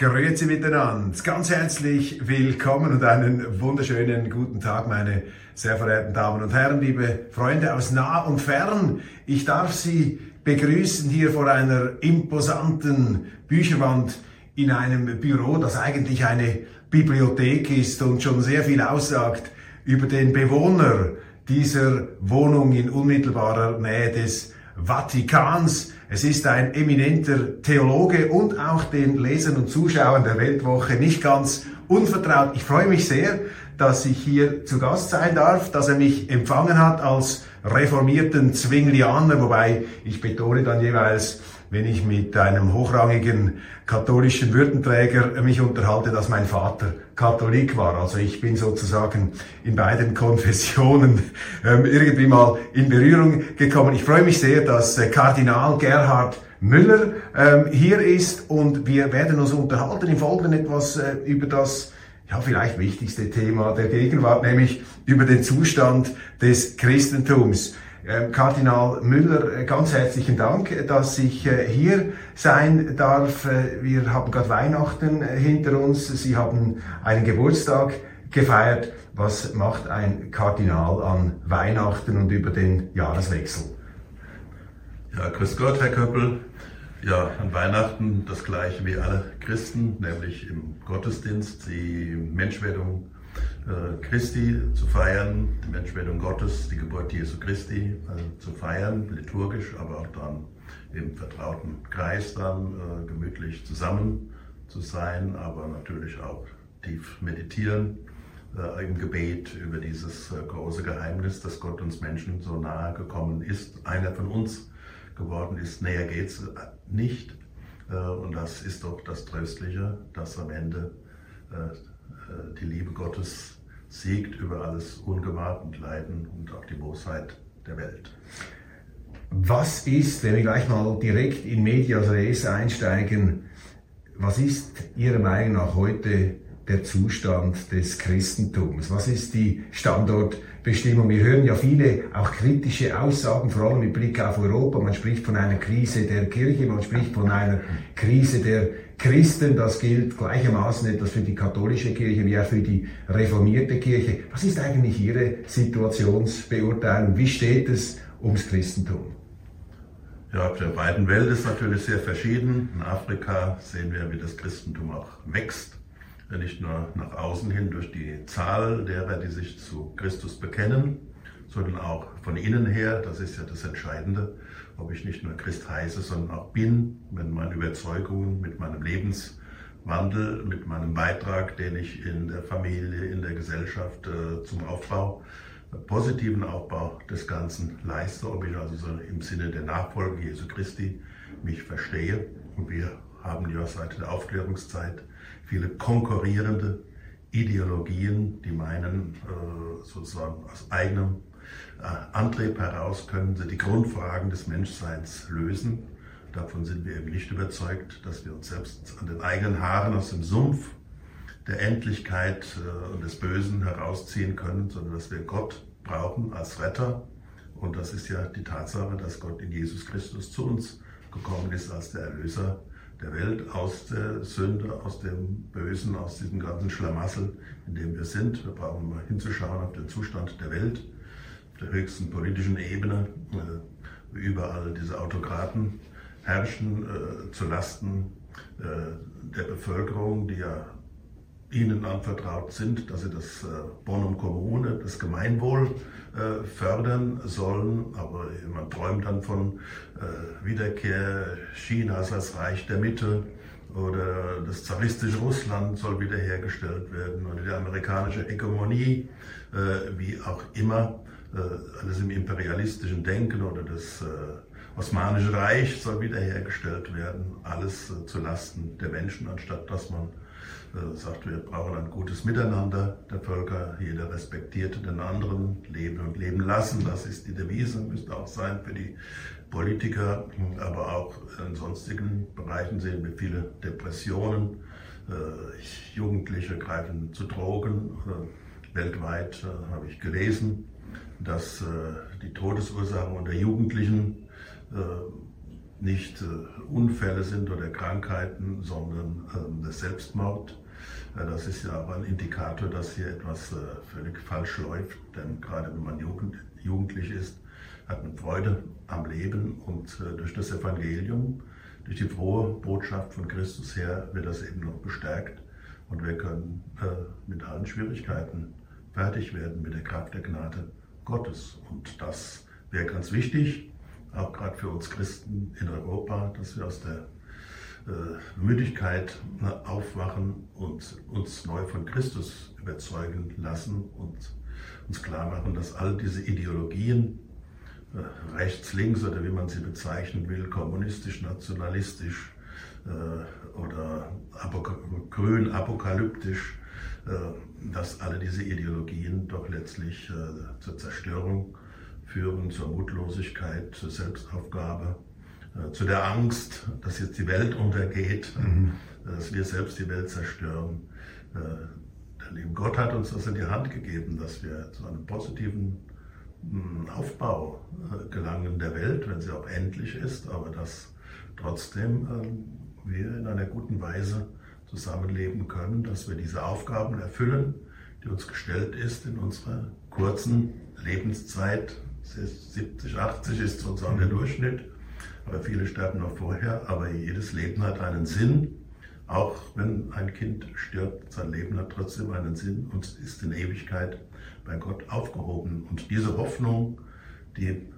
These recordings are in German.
Grüezi miteinander. Ganz herzlich willkommen und einen wunderschönen guten Tag, meine sehr verehrten Damen und Herren, liebe Freunde aus nah und fern. Ich darf Sie begrüßen hier vor einer imposanten Bücherwand in einem Büro, das eigentlich eine Bibliothek ist und schon sehr viel aussagt über den Bewohner dieser Wohnung in unmittelbarer Nähe des Vatikans. Es ist ein eminenter Theologe und auch den Lesern und Zuschauern der Weltwoche nicht ganz unvertraut. Ich freue mich sehr, dass ich hier zu Gast sein darf, dass er mich empfangen hat als reformierten Zwinglianer, wobei ich betone dann jeweils, wenn ich mit einem hochrangigen katholischen Würdenträger mich unterhalte, dass mein Vater Katholik war. Also ich bin sozusagen in beiden Konfessionen ähm, irgendwie mal in Berührung gekommen. Ich freue mich sehr, dass äh, Kardinal Gerhard Müller ähm, hier ist und wir werden uns unterhalten im Folgenden etwas äh, über das ja, vielleicht wichtigste Thema der Gegenwart, nämlich über den Zustand des Christentums. Ähm, Kardinal Müller, äh, ganz herzlichen Dank, dass ich äh, hier sein darf. Äh, wir haben gerade Weihnachten hinter uns. Sie haben einen Geburtstag gefeiert. Was macht ein Kardinal an Weihnachten und über den Jahreswechsel? Ja, grüß Gott, Herr Köppel. Ja, an Weihnachten das gleiche wie alle Christen, nämlich im Gottesdienst die Menschwerdung äh, Christi zu feiern, die Menschwerdung Gottes, die Geburt Jesu Christi äh, zu feiern, liturgisch, aber auch dann im vertrauten Kreis dann äh, gemütlich zusammen zu sein, aber natürlich auch tief meditieren äh, im Gebet über dieses äh, große Geheimnis, dass Gott uns Menschen so nahe gekommen ist, einer von uns geworden ist. Näher geht es nicht. Und das ist doch das Tröstliche, dass am Ende die Liebe Gottes siegt über alles Ungemach und Leiden und auch die Bosheit der Welt. Was ist, wenn wir gleich mal direkt in Medias Res einsteigen, was ist Ihrer Meinung nach heute der Zustand des Christentums? Was ist die Standortbestimmung? Wir hören ja viele auch kritische Aussagen, vor allem mit Blick auf Europa. Man spricht von einer Krise der Kirche, man spricht von einer Krise der Christen. Das gilt gleichermaßen etwas für die katholische Kirche wie auch für die reformierte Kirche. Was ist eigentlich Ihre Situationsbeurteilung? Wie steht es ums Christentum? Ja, auf der beiden Welt ist natürlich sehr verschieden. In Afrika sehen wir, wie das Christentum auch wächst nicht nur nach außen hin durch die Zahl derer, die sich zu Christus bekennen, sondern auch von innen her. Das ist ja das Entscheidende, ob ich nicht nur Christ heiße, sondern auch bin, mit meinen Überzeugungen, mit meinem Lebenswandel, mit meinem Beitrag, den ich in der Familie, in der Gesellschaft äh, zum Aufbau, positiven Aufbau des Ganzen leiste, ob ich also so im Sinne der Nachfolge Jesu Christi mich verstehe. Und wir haben ja seit der Aufklärungszeit viele konkurrierende Ideologien, die meinen, äh, sozusagen aus eigenem äh, Antrieb heraus können sie die Grundfragen des Menschseins lösen. Davon sind wir eben nicht überzeugt, dass wir uns selbst an den eigenen Haaren aus dem Sumpf der Endlichkeit äh, und des Bösen herausziehen können, sondern dass wir Gott brauchen als Retter. Und das ist ja die Tatsache, dass Gott in Jesus Christus zu uns gekommen ist als der Erlöser der Welt, aus der Sünde, aus dem Bösen, aus diesem ganzen Schlamassel, in dem wir sind. Wir brauchen mal hinzuschauen auf den Zustand der Welt, auf der höchsten politischen Ebene, äh, überall diese Autokraten herrschen äh, zu Lasten äh, der Bevölkerung, die ja ihnen anvertraut sind, dass sie das äh, Bonum Kommune, das Gemeinwohl äh, fördern sollen. Aber man träumt dann von äh, Wiederkehr Chinas als Reich der Mitte oder das zaristische Russland soll wiederhergestellt werden oder die amerikanische Hegemonie wie auch immer, alles im imperialistischen Denken oder das Osmanische Reich soll wiederhergestellt werden, alles zu Lasten der Menschen, anstatt dass man sagt, wir brauchen ein gutes Miteinander der Völker, jeder respektiert den anderen, leben und leben lassen, das ist die Devise, müsste auch sein für die Politiker, aber auch in sonstigen Bereichen sehen wir viele Depressionen, äh, Jugendliche greifen zu Drogen, äh, weltweit äh, habe ich gelesen, dass die Todesursachen unter Jugendlichen nicht Unfälle sind oder Krankheiten, sondern ähm, der Selbstmord. Das ist ja auch ein Indikator, dass hier etwas völlig falsch läuft, denn gerade wenn man jugendlich ist, hat man Freude am Leben und durch das Evangelium, durch die frohe Botschaft von Christus her wird das eben noch bestärkt und wir können mit allen Schwierigkeiten fertig werden mit der Kraft der Gnade Gottes. Und das wäre ganz wichtig, auch gerade für uns Christen in Europa, dass wir aus der äh, Müdigkeit ne, aufwachen und uns neu von Christus überzeugen lassen und uns klar machen, dass all diese Ideologien, äh, rechts, links oder wie man sie bezeichnen will, kommunistisch, nationalistisch äh, oder grün, apokalyptisch, dass alle diese Ideologien doch letztlich zur Zerstörung führen zur Mutlosigkeit, zur Selbstaufgabe, äh, zu der Angst, dass jetzt die Welt untergeht, mhm. dass wir selbst die Welt zerstören. Äh, der liebe Gott hat uns das in die Hand gegeben, dass wir zu einem positiven hm, Aufbau äh, gelangen der Welt, wenn sie auch endlich ist, aber dass trotzdem ähm, wir in einer guten Weise zusammenleben können, dass wir diese Aufgaben erfüllen, die uns gestellt ist in unserer kurzen Lebenszeit 70, 80 ist sozusagen der Durchschnitt, aber viele sterben noch vorher. Aber jedes Leben hat einen Sinn. Auch wenn ein Kind stirbt, sein Leben hat trotzdem einen Sinn und ist in Ewigkeit bei Gott aufgehoben. Und diese Hoffnung, die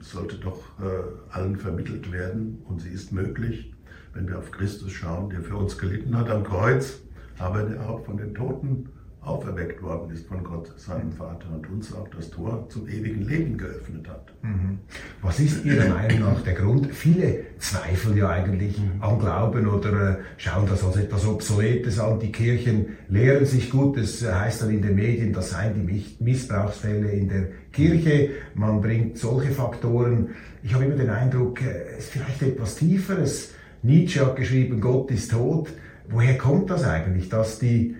sollte doch äh, allen vermittelt werden und sie ist möglich, wenn wir auf Christus schauen, der für uns gelitten hat am Kreuz, aber der auch von den Toten auferweckt worden ist von Gott, seinem Vater, und uns auch das Tor zum ewigen Leben geöffnet hat. Mhm. Was ist Ihrer Meinung nach der Grund? Viele zweifeln ja eigentlich am Glauben oder äh, schauen das als etwas Obsoletes an. Die Kirchen lehren sich gut. Das heißt dann in den Medien, das seien die Missbrauchsfälle in der Kirche. Man bringt solche Faktoren. Ich habe immer den Eindruck, äh, es ist vielleicht etwas Tieferes. Nietzsche hat geschrieben, Gott ist tot. Woher kommt das eigentlich, dass die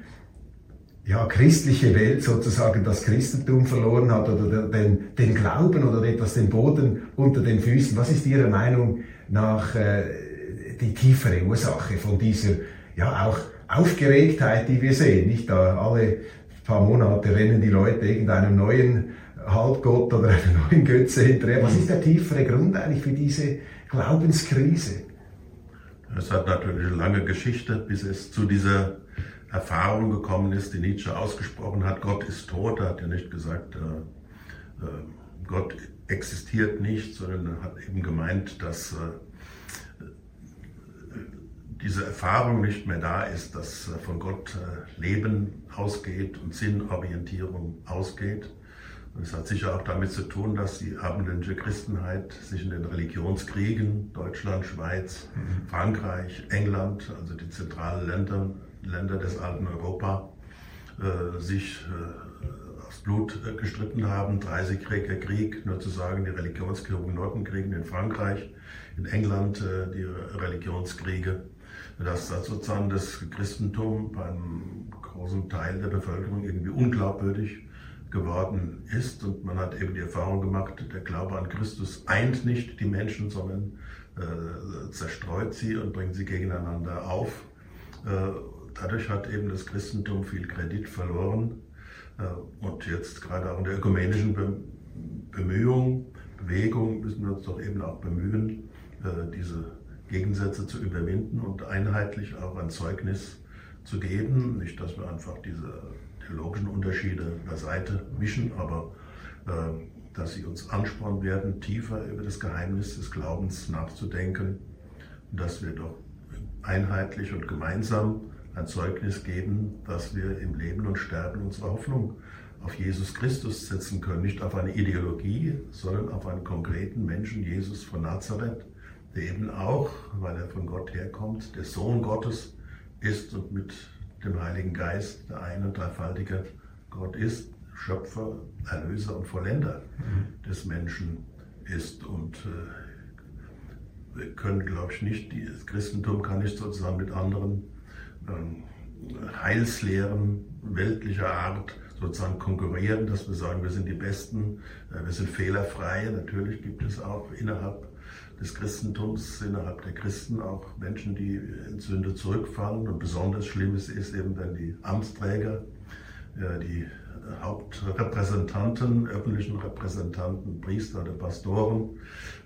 ja, christliche Welt sozusagen das Christentum verloren hat oder den, den Glauben oder etwas den Boden unter den Füßen. Was ist Ihrer Meinung nach äh, die tiefere Ursache von dieser ja auch Aufgeregtheit, die wir sehen? Nicht da alle paar Monate rennen die Leute irgendeinem neuen Halbgott oder einer neuen Götze hinterher. Was ist der tiefere Grund eigentlich für diese Glaubenskrise? Es hat natürlich eine lange Geschichte, bis es zu dieser Erfahrung gekommen ist, die Nietzsche ausgesprochen hat, Gott ist tot, er hat ja nicht gesagt, äh, äh, Gott existiert nicht, sondern er hat eben gemeint, dass äh, diese Erfahrung nicht mehr da ist, dass von Gott Leben ausgeht und Sinnorientierung ausgeht. Und es hat sicher auch damit zu tun, dass die abendländische Christenheit sich in den Religionskriegen, Deutschland, Schweiz, mhm. Frankreich, England, also die zentralen Länder, Länder des alten Europa äh, sich äh, aufs Blut äh, gestritten haben. 30-jähriger Krieg, nur zu sagen, die Religionskriege in Nordenkriegen in Frankreich, in England die Religionskriege. Dass das sozusagen das Christentum bei einem großen Teil der Bevölkerung irgendwie unglaubwürdig geworden ist. Und man hat eben die Erfahrung gemacht, der Glaube an Christus eint nicht die Menschen, sondern äh, zerstreut sie und bringt sie gegeneinander auf. Dadurch hat eben das Christentum viel Kredit verloren. Äh, und jetzt gerade auch in der ökumenischen Bemühung, Bewegung müssen wir uns doch eben auch bemühen, äh, diese Gegensätze zu überwinden und einheitlich auch ein Zeugnis zu geben. Nicht, dass wir einfach diese theologischen Unterschiede beiseite wischen, aber äh, dass sie uns anspornen werden, tiefer über das Geheimnis des Glaubens nachzudenken und dass wir doch einheitlich und gemeinsam ein Zeugnis geben, dass wir im Leben und Sterben unsere Hoffnung auf Jesus Christus setzen können, nicht auf eine Ideologie, sondern auf einen konkreten Menschen, Jesus von Nazareth, der eben auch, weil er von Gott herkommt, der Sohn Gottes ist und mit dem Heiligen Geist der ein- und dreifaltige Gott ist, Schöpfer, Erlöser und Vollender des Menschen ist. Und äh, wir können, glaube ich, nicht, das Christentum kann nicht sozusagen mit anderen Heilslehren weltlicher Art sozusagen konkurrieren, dass wir sagen, wir sind die Besten, äh, wir sind fehlerfrei. Natürlich gibt es auch innerhalb des Christentums, innerhalb der Christen auch Menschen, die in Sünde zurückfallen. Und besonders schlimm ist eben, wenn die Amtsträger, die Hauptrepräsentanten, öffentlichen Repräsentanten, Priester oder Pastoren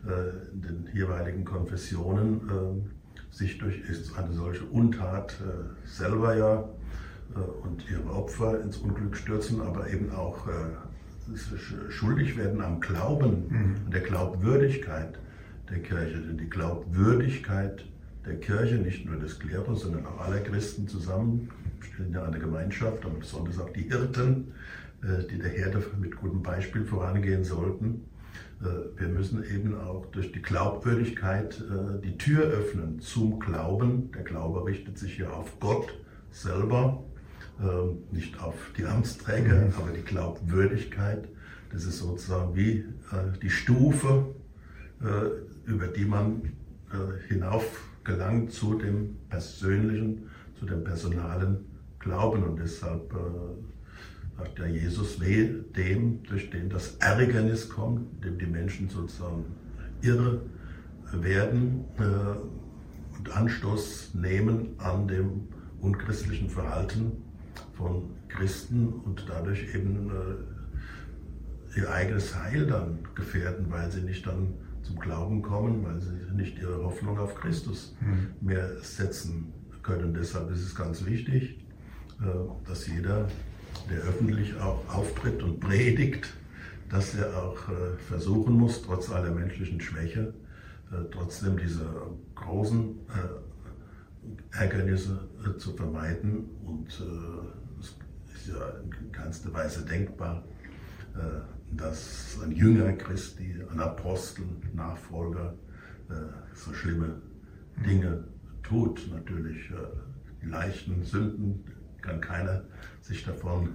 äh, in den jeweiligen Konfessionen äh, sich durch eine solche Untat selber ja und ihre Opfer ins Unglück stürzen, aber eben auch schuldig werden am Glauben, mhm. der Glaubwürdigkeit der Kirche. Denn die Glaubwürdigkeit der Kirche, nicht nur des Klerus, sondern auch aller Christen zusammen, stellen ja eine Gemeinschaft, aber besonders auch die Hirten, äh, die der Herde mit gutem Beispiel vorangehen sollten. Äh, wir müssen eben auch durch die Glaubwürdigkeit äh, die Tür öffnen zum Glauben. Der Glaube richtet sich ja auf Gott selber, nicht auf die Amtsträger, mhm. aber die Glaubwürdigkeit. Das ist sozusagen wie die Stufe, über die man hinauf gelangt zu dem persönlichen, zu dem personalen Glauben. Und deshalb sagt der Jesus weh dem, durch den das Ärgernis kommt, dem die Menschen sozusagen irre werden äh, und Anstoß nehmen an dem unchristlichen Verhalten von Christen und dadurch eben äh, ihr eigenes Heil dann gefährden, weil sie nicht dann zum Glauben kommen, weil sie nicht ihre Hoffnung auf Christus mhm. mehr setzen können. Deshalb ist es ganz wichtig, äh, dass jeder, der öffentlich auch auftritt und predigt, dass er auch äh, versuchen muss, trotz aller menschlichen Schwäche, äh, trotzdem diese großen Ärgernisse zu vermeiden. Und es ist ja in keinster Weise denkbar, dass ein Jünger Christi, ein Apostel, Nachfolger äh, so schlimme Dinge tut. Natürlich äh, die leichten Sünden kann keiner sich davon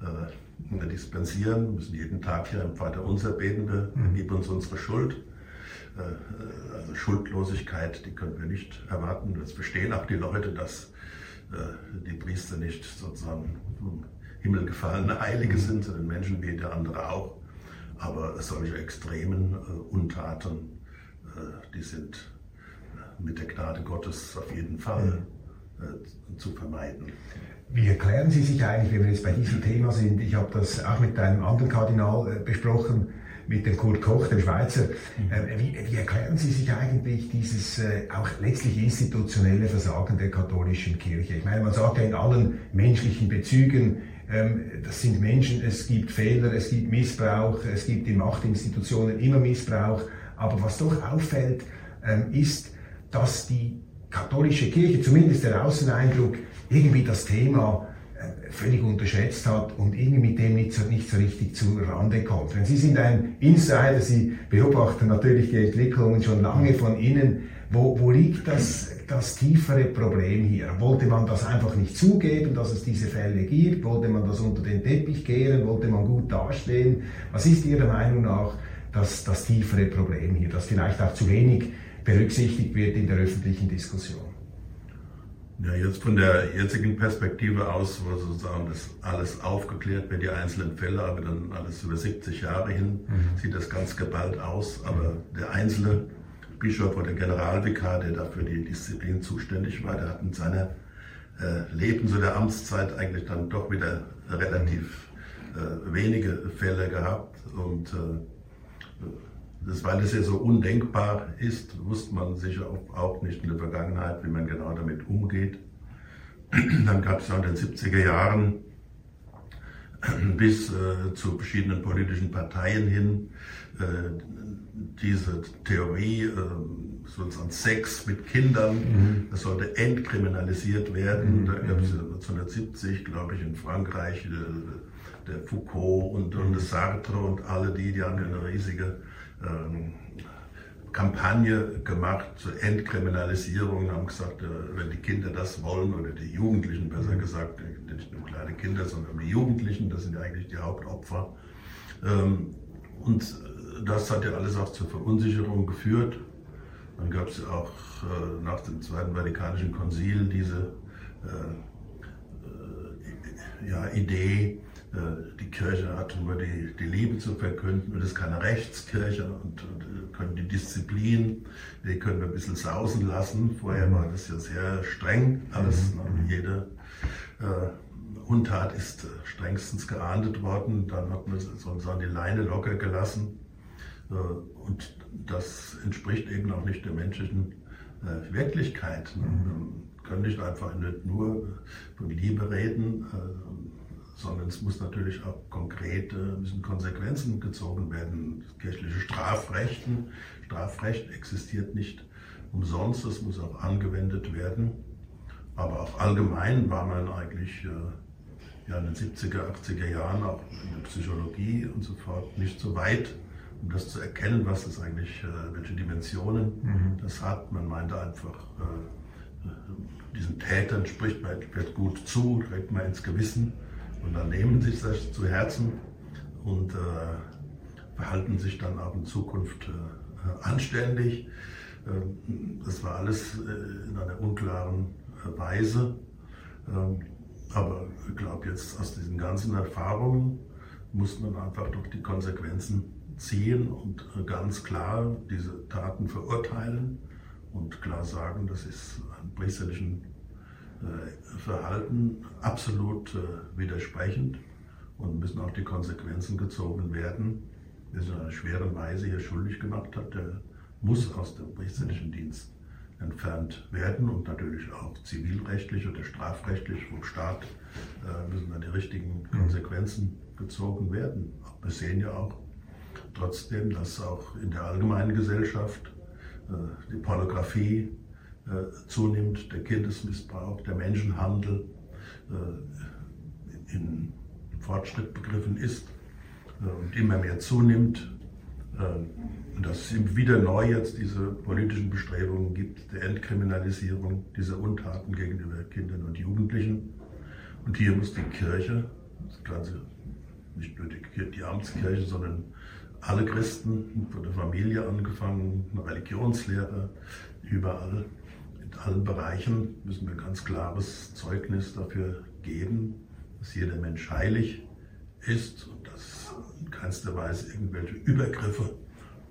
äh, dispensieren. Wir müssen jeden Tag hier im Vater unser beten, wir mhm. gib uns unsere Schuld. Also Schuldlosigkeit, die können wir nicht erwarten. Das verstehen auch die Leute, dass die Priester nicht sozusagen Himmel gefallene Heilige sind, sondern Menschen wie der andere auch. Aber solche extremen äh, Untaten, äh, die sind äh, mit der Gnade Gottes auf jeden Fall äh, zu vermeiden. Wie erklären Sie sich eigentlich, wenn wir jetzt bei diesem Thema sind? Ich habe das auch mit einem anderen Kardinal äh, besprochen, mit dem Kurt Koch, dem Schweizer. Mhm. Äh, wie, wie, erklären Sie sich eigentlich dieses auch letztlich institutionelle Versagen der katholischen Kirche? Ich meine, man sagt ja in allen menschlichen Bezügen, ähm, das sind Menschen, es gibt Fehler, es gibt Missbrauch, es gibt in Machtinstitutionen immer Missbrauch. Aber was doch auffällt, ähm, ist, dass die katholische Kirche, zumindest der Außeneindruck, irgendwie das Thema äh, völlig unterschätzt hat und irgendwie mit dem nicht so, nicht so richtig zu Rande kommt. Wenn Sie sind ein Insider, Sie beobachten natürlich die Entwicklungen schon lange von innen. Wo, wo liegt das das tiefere Problem hier? Wollte man das einfach nicht zugeben, dass es diese Fälle gibt? Wollte man das unter den Teppich kehren? Wollte man gut dastehen? Was ist Ihrer Meinung nach das, das tiefere Problem hier, das vielleicht auch zu wenig berücksichtigt wird in der öffentlichen Diskussion? Ja, jetzt von der jetzigen Perspektive aus, wo sozusagen das alles aufgeklärt wird, die einzelnen Fälle, aber dann alles über 70 Jahre hin, mhm. sieht das ganz geballt aus. Aber der einzelne Bischof oder Generalvikar, der dafür die Disziplin zuständig war, der hat in seiner äh, Leben, so der Amtszeit, eigentlich dann doch wieder relativ äh, wenige Fälle gehabt. Und äh, das, weil es ja so undenkbar ist, wusste man sicher auch nicht in der Vergangenheit, wie man genau damit umgeht. Dann gab es ja in den 70er Jahren bis äh, zu verschiedenen politischen Parteien hin äh, diese Theorie, äh, sozusagen Sex mit Kindern, mhm. das sollte entkriminalisiert werden. Mhm. Da gab es 1970, glaube ich, in Frankreich äh, der Foucault und, und der Sartre und alle die, die haben ja eine riesige ähm, Kampagne gemacht zur Entkriminalisierung, haben gesagt, äh, wenn die Kinder das wollen, oder die Jugendlichen besser mhm. gesagt, nicht nur kleine Kinder, sondern die Jugendlichen, das sind ja eigentlich die Hauptopfer. Ähm, und das hat ja alles auch zur Verunsicherung geführt. Dann gab es ja auch äh, nach dem Zweiten Vatikanischen Konzil diese äh, ja, Idee, die Kirche hat nur die, die Liebe zu verkünden und ist keine Rechtskirche und, und können die Disziplin, die können wir ein bisschen sausen lassen. Vorher war das ja sehr streng, alles, mhm. ne? jede äh, Untat ist strengstens geahndet worden, dann hat man sozusagen die Leine locker gelassen äh, und das entspricht eben auch nicht der menschlichen äh, Wirklichkeit. Ne? Mhm. Wir können nicht einfach nicht nur von Liebe reden, äh, sondern es muss natürlich auch konkrete müssen Konsequenzen gezogen werden. Das kirchliche Strafrechten, Strafrecht existiert nicht umsonst, es muss auch angewendet werden. Aber auch allgemein war man eigentlich äh, ja, in den 70er, 80er Jahren auch in der Psychologie und so fort nicht so weit, um das zu erkennen, was das eigentlich, äh, welche Dimensionen mhm. das hat. Man meinte einfach, äh, diesen Tätern spricht man wird gut zu, trägt man ins Gewissen und dann nehmen sich das zu Herzen und äh, verhalten sich dann auch in Zukunft äh, anständig. Äh, das war alles äh, in einer unklaren äh, Weise. Ähm, aber ich glaube, jetzt aus diesen ganzen Erfahrungen muss man einfach doch die Konsequenzen ziehen und äh, ganz klar diese Taten verurteilen und klar sagen, das ist einem priesterlichen Verhalten absolut äh, widersprechend und müssen auch die Konsequenzen gezogen werden. Wer sich in einer schweren Weise hier schuldig gemacht hat, der muss aus dem priesterlichen Dienst entfernt werden und natürlich auch zivilrechtlich oder strafrechtlich vom Staat äh, müssen dann die richtigen Konsequenzen gezogen werden. Wir sehen ja auch trotzdem, dass auch in der allgemeinen Gesellschaft die Pornografie äh, zunimmt, der Kindesmissbrauch, der Menschenhandel äh, in Fortschritt begriffen ist äh, und immer mehr zunimmt. Und dass es wieder neu jetzt diese politischen Bestrebungen gibt, der Entkriminalisierung dieser Untaten gegenüber Kindern und Jugendlichen. Und hier muss die Kirche, das Ganze, nicht nur die, die Amtskirche, sondern alle Christen, von der Familie angefangen, Religionslehre, überall allen Bereichen müssen wir ganz klares Zeugnis dafür geben, dass jeder Mensch heilig ist und dass in keinster Weise irgendwelche Übergriffe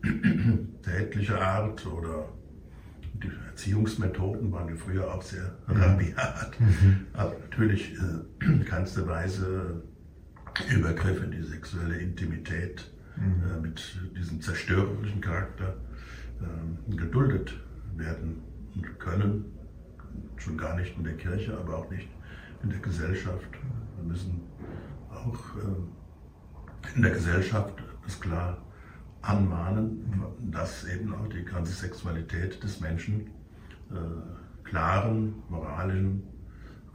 tätlicher Art oder die Erziehungsmethoden waren ja früher auch sehr mhm. rabiat, mhm. aber natürlich äh, in keinster Weise Übergriffe in die sexuelle Intimität mhm. äh, mit diesem zerstörerischen Charakter äh, geduldet werden können, schon gar nicht in der Kirche, aber auch nicht in der Gesellschaft. Wir müssen auch äh, in der Gesellschaft das klar anmahnen, dass eben auch die ganze Sexualität des Menschen äh, klaren moralischen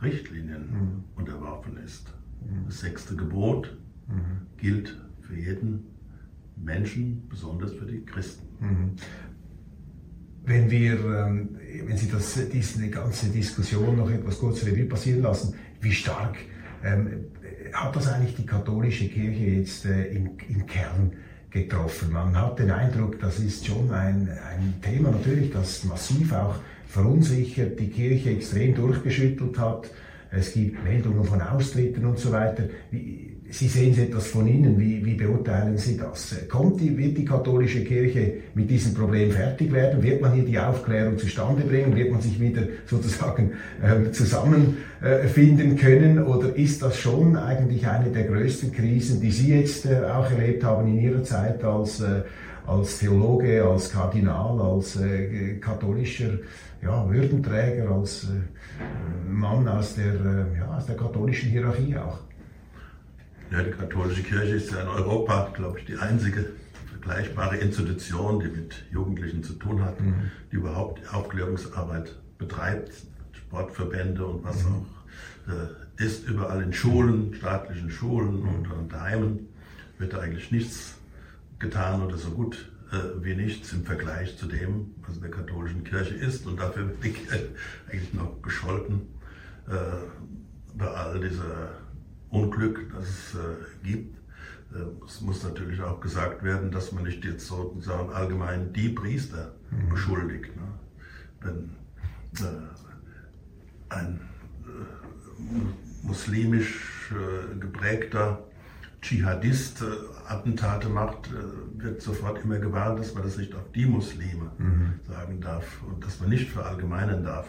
Richtlinien mhm. unterworfen ist. Mhm. Das sechste Gebot mhm. gilt für jeden Menschen, besonders für die Christen. Mhm wenn wir, ähm, wenn Sie das, diese ganze Diskussion noch etwas kurz Revue passieren lassen, wie stark ähm, hat das eigentlich die katholische Kirche jetzt äh, im, im Kern getroffen? Man hat den Eindruck, das ist schon ein, ein Thema natürlich, das massiv auch verunsichert, die Kirche extrem durchgeschüttelt hat. Es gibt Meldungen von Austritten und so weiter. Wie, Sie sehen etwas von innen, wie, wie beurteilen Sie das? Kommt die, wird die katholische Kirche mit diesem Problem fertig werden? Wird man hier die Aufklärung zustande bringen? Wird man sich wieder sozusagen äh, zusammenfinden äh, können? Oder ist das schon eigentlich eine der größten Krisen, die Sie jetzt äh, auch erlebt haben in Ihrer Zeit als, äh, als Theologe, als Kardinal, als äh, katholischer ja, Würdenträger, als äh, Mann aus der, ja, aus der katholischen Hierarchie auch? Ja, die katholische Kirche ist ja in Europa, glaube ich, die einzige vergleichbare Institution, die mit Jugendlichen zu tun hat, mhm. die überhaupt Aufklärungsarbeit betreibt, Sportverbände und was mhm. auch äh, ist überall in Schulen, staatlichen Schulen und, und Heimen, wird da eigentlich nichts getan oder so gut äh, wie nichts im Vergleich zu dem, was in der katholischen Kirche ist. Und dafür wird die Kirche eigentlich noch gescholten äh, bei all dieser Unglück, das es äh, gibt. Äh, es muss natürlich auch gesagt werden, dass man nicht jetzt sozusagen allgemein die Priester mhm. beschuldigt. Ne? Wenn äh, ein äh, muslimisch äh, geprägter Dschihadist Attentate macht, wird sofort immer gewarnt, dass man das nicht auf die Muslime mhm. sagen darf und dass man nicht verallgemeinern darf.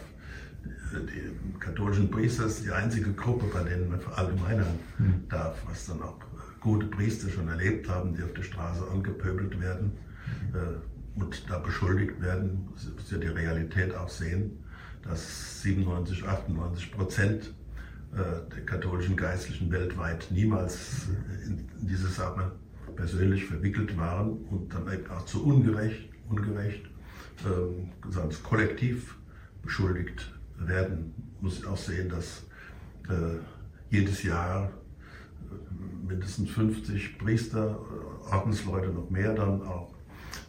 Die katholischen Priester ist die einzige Gruppe, bei denen man verallgemeinern mhm. darf, was dann auch gute Priester schon erlebt haben, die auf der Straße angepöbelt werden mhm. und da beschuldigt werden, muss ja die Realität auch sehen, dass 97, 98 Prozent äh, der katholischen Geistlichen weltweit niemals in diese Sache persönlich verwickelt waren und dann auch zu ungerecht, ungerecht äh, kollektiv beschuldigt werden. Muss auch sehen, dass äh, jedes Jahr mindestens 50 Priester, äh, Ordensleute noch mehr dann auch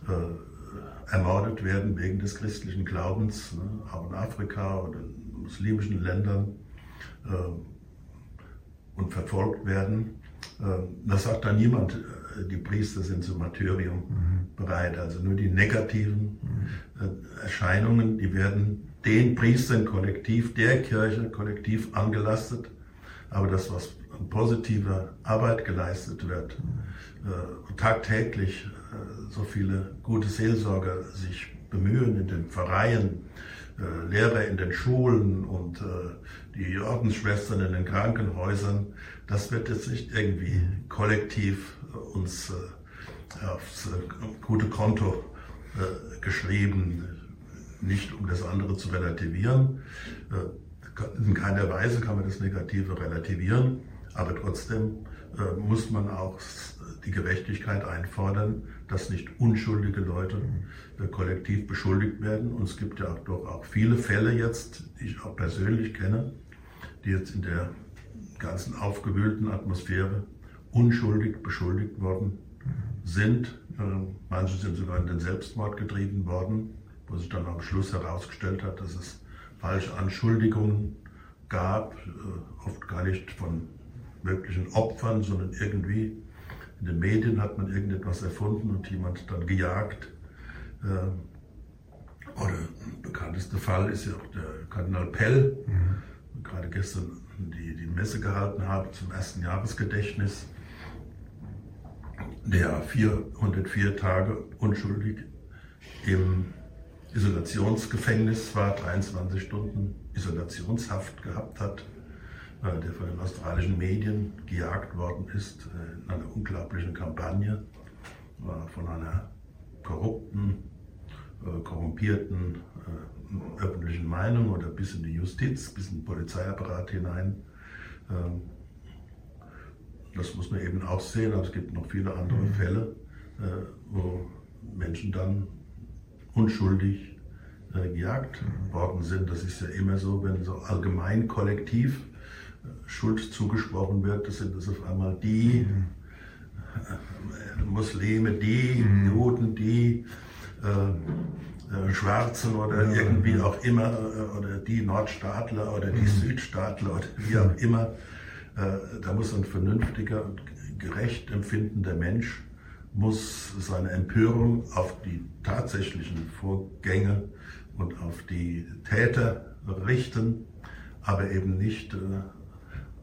äh, ermordet werden wegen des christlichen Glaubens, ne, auch in Afrika oder in muslimischen Ländern äh, und verfolgt werden. Äh, da sagt dann niemand, äh, die Priester sind zum Martyrium mhm. bereit. Also nur die negativen mhm. Äh, Erscheinungen, die werden den Priestern kollektiv, der Kirche kollektiv angelastet. Aber das, was positive Arbeit geleistet wird, äh, tagtäglich äh, so viele gute Seelsorger sich bemühen in den Vereinen, äh, Lehrer in den Schulen und äh, die Ordensschwestern in den Krankenhäusern, das wird jetzt nicht irgendwie kollektiv äh, uns äh, aufs gute Konto geschrieben, nicht um das andere zu relativieren. In keiner Weise kann man das Negative relativieren. Aber trotzdem äh, muss man auch die Gerechtigkeit einfordern, dass nicht unschuldige Leute äh, kollektiv beschuldigt werden. Und es gibt ja doch auch viele Fälle jetzt, die ich auch persönlich kenne, die jetzt in der ganzen aufgewühlten Atmosphäre unschuldig beschuldigt worden sind. Äh, manche sind sogar in den Selbstmord getrieben worden, wo sich dann am Schluss herausgestellt hat, dass es falsche Anschuldigungen gab, äh, oft gar nicht von möglichen Opfern, sondern irgendwie in den Medien hat man irgendetwas erfunden und jemand dann gejagt. Ähm, oder ein bekanntester Fall ist ja auch der Kardinal Pell, mhm. gerade gestern die, die Messe gehalten habe zum ersten Jahresgedächtnis, der 404 Tage unschuldig im Isolationsgefängnis war, 23 Stunden Isolationshaft gehabt hat äh, der von den australischen Medien gejagt worden ist äh, in einer unglaublichen Kampagne von einer korrupten, äh, korrumpierten öffentlichen Meinung oder bis in die Justiz, bis in den Polizeiapparat hinein. Ähm, das muss man eben auch sehen, aber es gibt noch viele andere mhm. Fälle, wo Menschen dann unschuldig gejagt mhm. worden sind. Das ist ja immer so, wenn so allgemein kollektiv Schuld zugesprochen wird, das sind das auf einmal die äh, Muslime, die mhm. Juden, die äh, äh, Schwarzen oder ja, irgendwie ja. auch immer, äh, oder die Nordstaatler oder die mhm. Südstaatler oder wie auch immer. Äh, da muss ein vernünftiger und gerecht empfindender Mensch muss seine Empörung auf die tatsächlichen Vorgänge und auf die Täter richten, aber eben nicht äh,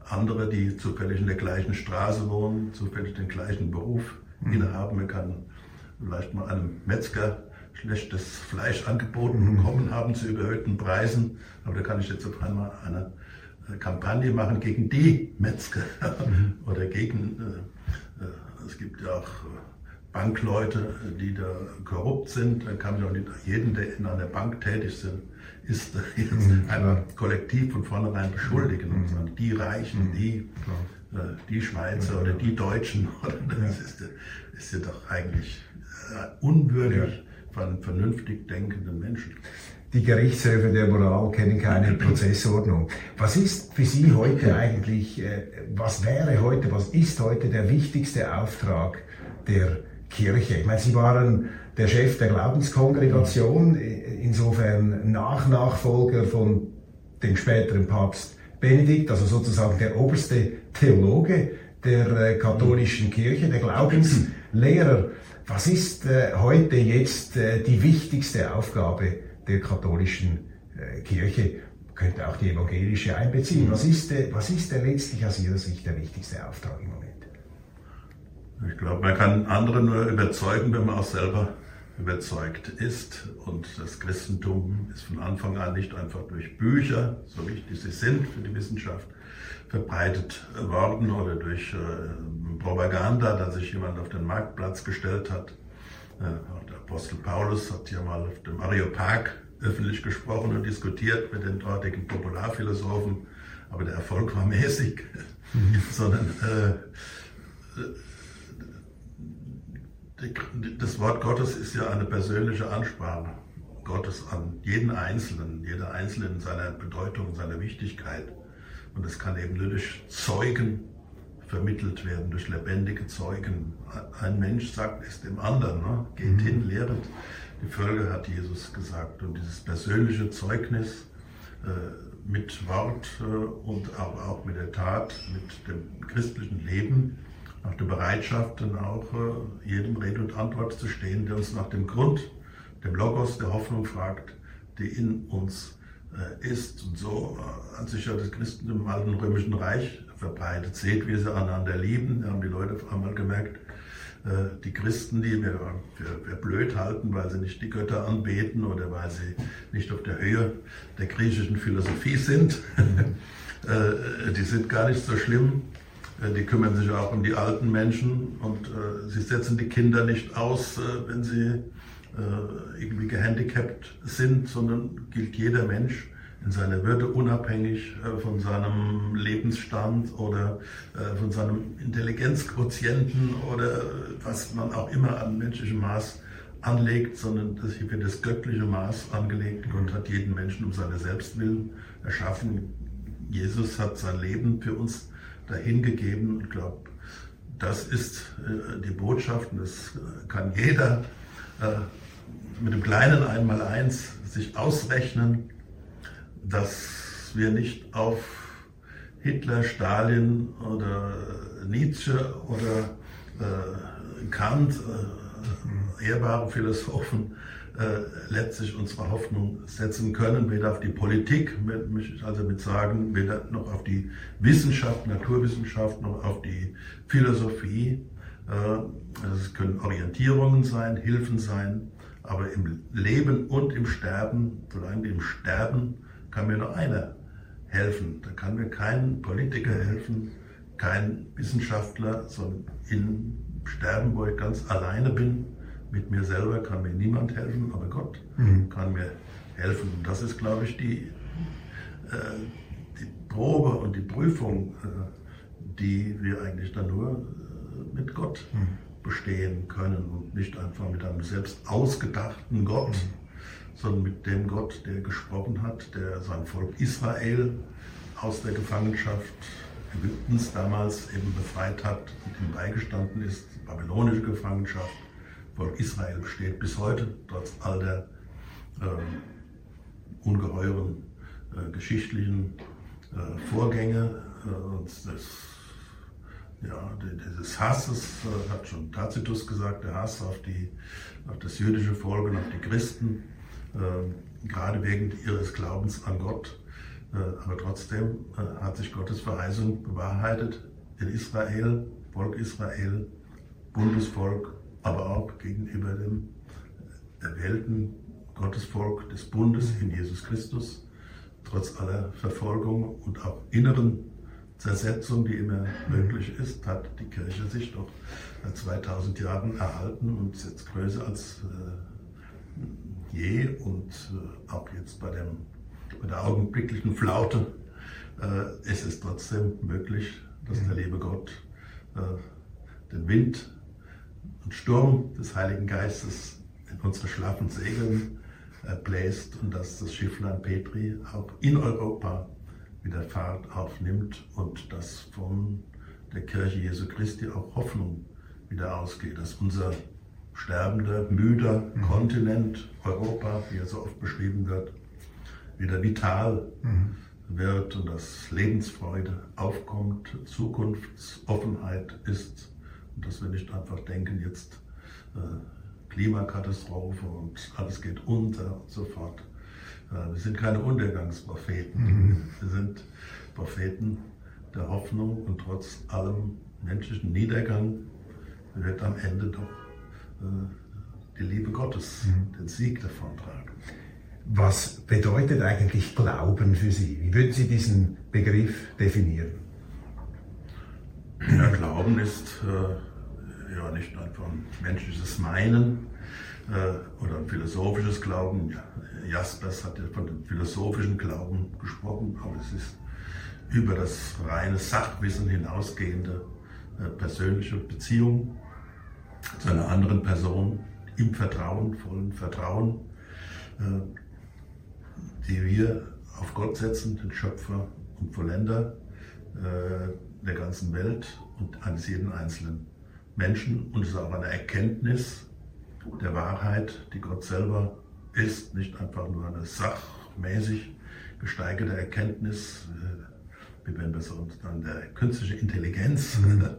andere, die zufällig in der gleichen Straße wohnen, zufällig den gleichen Beruf mhm. innehaben. Man kann vielleicht mal einem Metzger schlechtes Fleisch angeboten mhm. bekommen haben zu überhöhten Preisen, aber da kann ich jetzt auf einmal eine äh, Kampagne machen gegen die Metzger mhm. oder gegen, äh, äh, es gibt ja auch Bankleute, die da korrupt sind. Dann kann ich auch nicht jeden, der in einer Bank tätig ist, ist jetzt mhm, ein Kollektiv von vornherein beschuldigen und sagen, die Reichen, mhm, die, äh, die Schweizer oder die Deutschen. Das ist, ist ja doch eigentlich äh, unwürdig von vernünftig denkenden Menschen. die Gerichtshöfe der Moral kennen keine Prozessordnung. Was ist für Sie heute eigentlich, äh, was wäre heute, was ist heute der wichtigste Auftrag der Kirche? Ich meine, Sie waren der Chef der Glaubenskongregation, insofern Nachnachfolger von dem späteren Papst Benedikt, also sozusagen der oberste Theologe der äh, katholischen Kirche, der Glaubenslehrer. Was ist äh, heute jetzt äh, die wichtigste Aufgabe der katholischen Kirche? Könnte auch die evangelische einbeziehen. Was ist, was ist letztlich aus Ihrer Sicht der wichtigste Auftrag im Moment? Ich glaube, man kann andere nur überzeugen, wenn man auch selber überzeugt ist. Und das Christentum ist von Anfang an nicht einfach durch Bücher, so wichtig sie sind für die Wissenschaft, verbreitet worden oder durch äh, Propaganda, dass sich jemand auf den Marktplatz gestellt hat. Äh, der Apostel Paulus hat ja mal auf dem Areopag öffentlich gesprochen und diskutiert mit den dortigen Popularphilosophen, aber der Erfolg war mäßig, mhm. sondern äh, das Wort Gottes ist ja eine persönliche Ansprache Gottes an jeden Einzelnen, jeder Einzelne in seiner Bedeutung, seiner Wichtigkeit. Und das kann eben nur durch Zeugen vermittelt werden, durch lebendige Zeugen. Ein Mensch sagt es dem anderen, ne? geht mhm. hin, lehret die Völker, hat Jesus gesagt. Und dieses persönliche Zeugnis äh, mit Wort äh, und auch, auch mit der Tat, mit dem christlichen Leben, nach der Bereitschaft, dann auch äh, jedem Rede und Antwort zu stehen, der uns nach dem Grund, dem Logos der Hoffnung fragt, die in uns äh, ist. Und so äh, hat sich ja das Christentum im alten römischen Reich verbreitet. Seht, wie sie einander lieben. Da haben die Leute auf einmal gemerkt, äh, die Christen, die wir für, für, blöd halten, weil sie nicht die Götter anbeten oder weil sie nicht auf der Höhe der griechischen Philosophie sind, äh, die sind gar nicht so schlimm die kümmern sich auch um die alten Menschen und äh, sie setzen die Kinder nicht aus, äh, wenn sie äh, irgendwie gehandicapt sind, sondern gilt jeder Mensch in seiner Würde unabhängig äh, von seinem Lebensstand oder äh, von seinem Intelligenzquotienten oder was man auch immer an menschlichem Maß anlegt, sondern das hier wird das göttliche Maß angelegt. Gott hat jeden Menschen um seine Selbstwillen erschaffen. Jesus hat sein Leben für uns dahingegeben und glaube, das ist äh, die Botschaft und das äh, kann jeder äh, mit dem kleinen Einmaleins sich ausrechnen, dass wir nicht auf Hitler, Stalin oder Nietzsche oder Kant, ehrbare Philosophen, letztlich unsere Hoffnung setzen können, weder auf die Politik, möchte ich also mit sagen, weder noch auf die Wissenschaft, Naturwissenschaft, noch auf die Philosophie. Äh, es können Orientierungen sein, Hilfen sein, aber im Leben und im Sterben, solange im Sterben, kann mir nur einer helfen. Da kann mir kein Politiker helfen, kein Wissenschaftler, sondern im Sterben, wo ich ganz alleine bin, mit mir selber kann mir niemand helfen, aber Gott mhm. kann mir helfen. Und das ist, glaube ich, die, äh, die Probe und die Prüfung, äh, die wir eigentlich dann nur äh, mit Gott mhm. bestehen können und nicht einfach mit einem selbst ausgedachten Gott, mhm. sondern mit dem Gott, der gesprochen hat, der sein Volk Israel aus der Gefangenschaft Ägyptens damals eben befreit hat und ihm beigestanden ist, babylonische Gefangenschaft Volk Israel besteht bis heute, trotz all der äh, ungeheuren äh, geschichtlichen äh, Vorgänge äh, und des, ja, dieses Hasses, äh, hat schon Tacitus gesagt, der Hass auf, die, auf das jüdische Volk und auf die Christen, äh, gerade wegen ihres Glaubens an Gott. aber trotzdem hat sich Gottes Verheißung bewahrheitet in Israel, Volk Israel, Bundesvolk aber auch gegenüber dem erwählten Gottesvolk des Bundes in Jesus Christus, trotz aller Verfolgung und auch inneren Zersetzung, die immer möglich ist, hat die Kirche sich doch seit 2000 Jahren erhalten und ist jetzt größer als äh, je und äh, auch jetzt bei, dem, bei der augenblicklichen Flaute äh, ist es trotzdem möglich, dass der liebe Gott äh, den Wind und Sturm des Heiligen Geistes in unsere schlaffen Segeln bläst und dass das Schifflein Petri auch in Europa wieder Fahrt aufnimmt und dass von der Kirche Jesu Christi auch Hoffnung wieder ausgeht, dass unser sterbender, müder mhm. Kontinent Europa, wie er so oft beschrieben wird, wieder vital mhm. wird und dass Lebensfreude aufkommt, Zukunftsoffenheit ist und dass wir nicht einfach denken, jetzt äh, Klimakatastrophe und alles geht unter und so fort. Äh, wir sind keine Untergangspropheten. Mhm. Wir sind Propheten der Hoffnung und trotz allem menschlichen Niedergang wird am Ende doch äh, die Liebe Gottes mhm. den Sieg davontragen. Was bedeutet eigentlich Glauben für Sie? Wie würden Sie diesen Begriff definieren? Ja, Glauben ist äh, ja nicht einfach ein menschliches Meinen äh, oder ein philosophisches Glauben. Ja, Jaspers hat ja von dem philosophischen Glauben gesprochen, aber es ist über das reine Sachwissen hinausgehende äh, persönliche Beziehung zu einer anderen Person im Vertrauen, vollen Vertrauen, äh, die wir auf Gott setzen, den Schöpfer und Vollender äh, der ganzen Welt und eines jeden einzelnen Menschen. Und es ist auch eine Erkenntnis der Wahrheit, die Gott selber ist, nicht einfach nur eine sachmäßig gesteigerte Erkenntnis, äh, wie wenn wir so dann der künstliche Intelligenz mhm.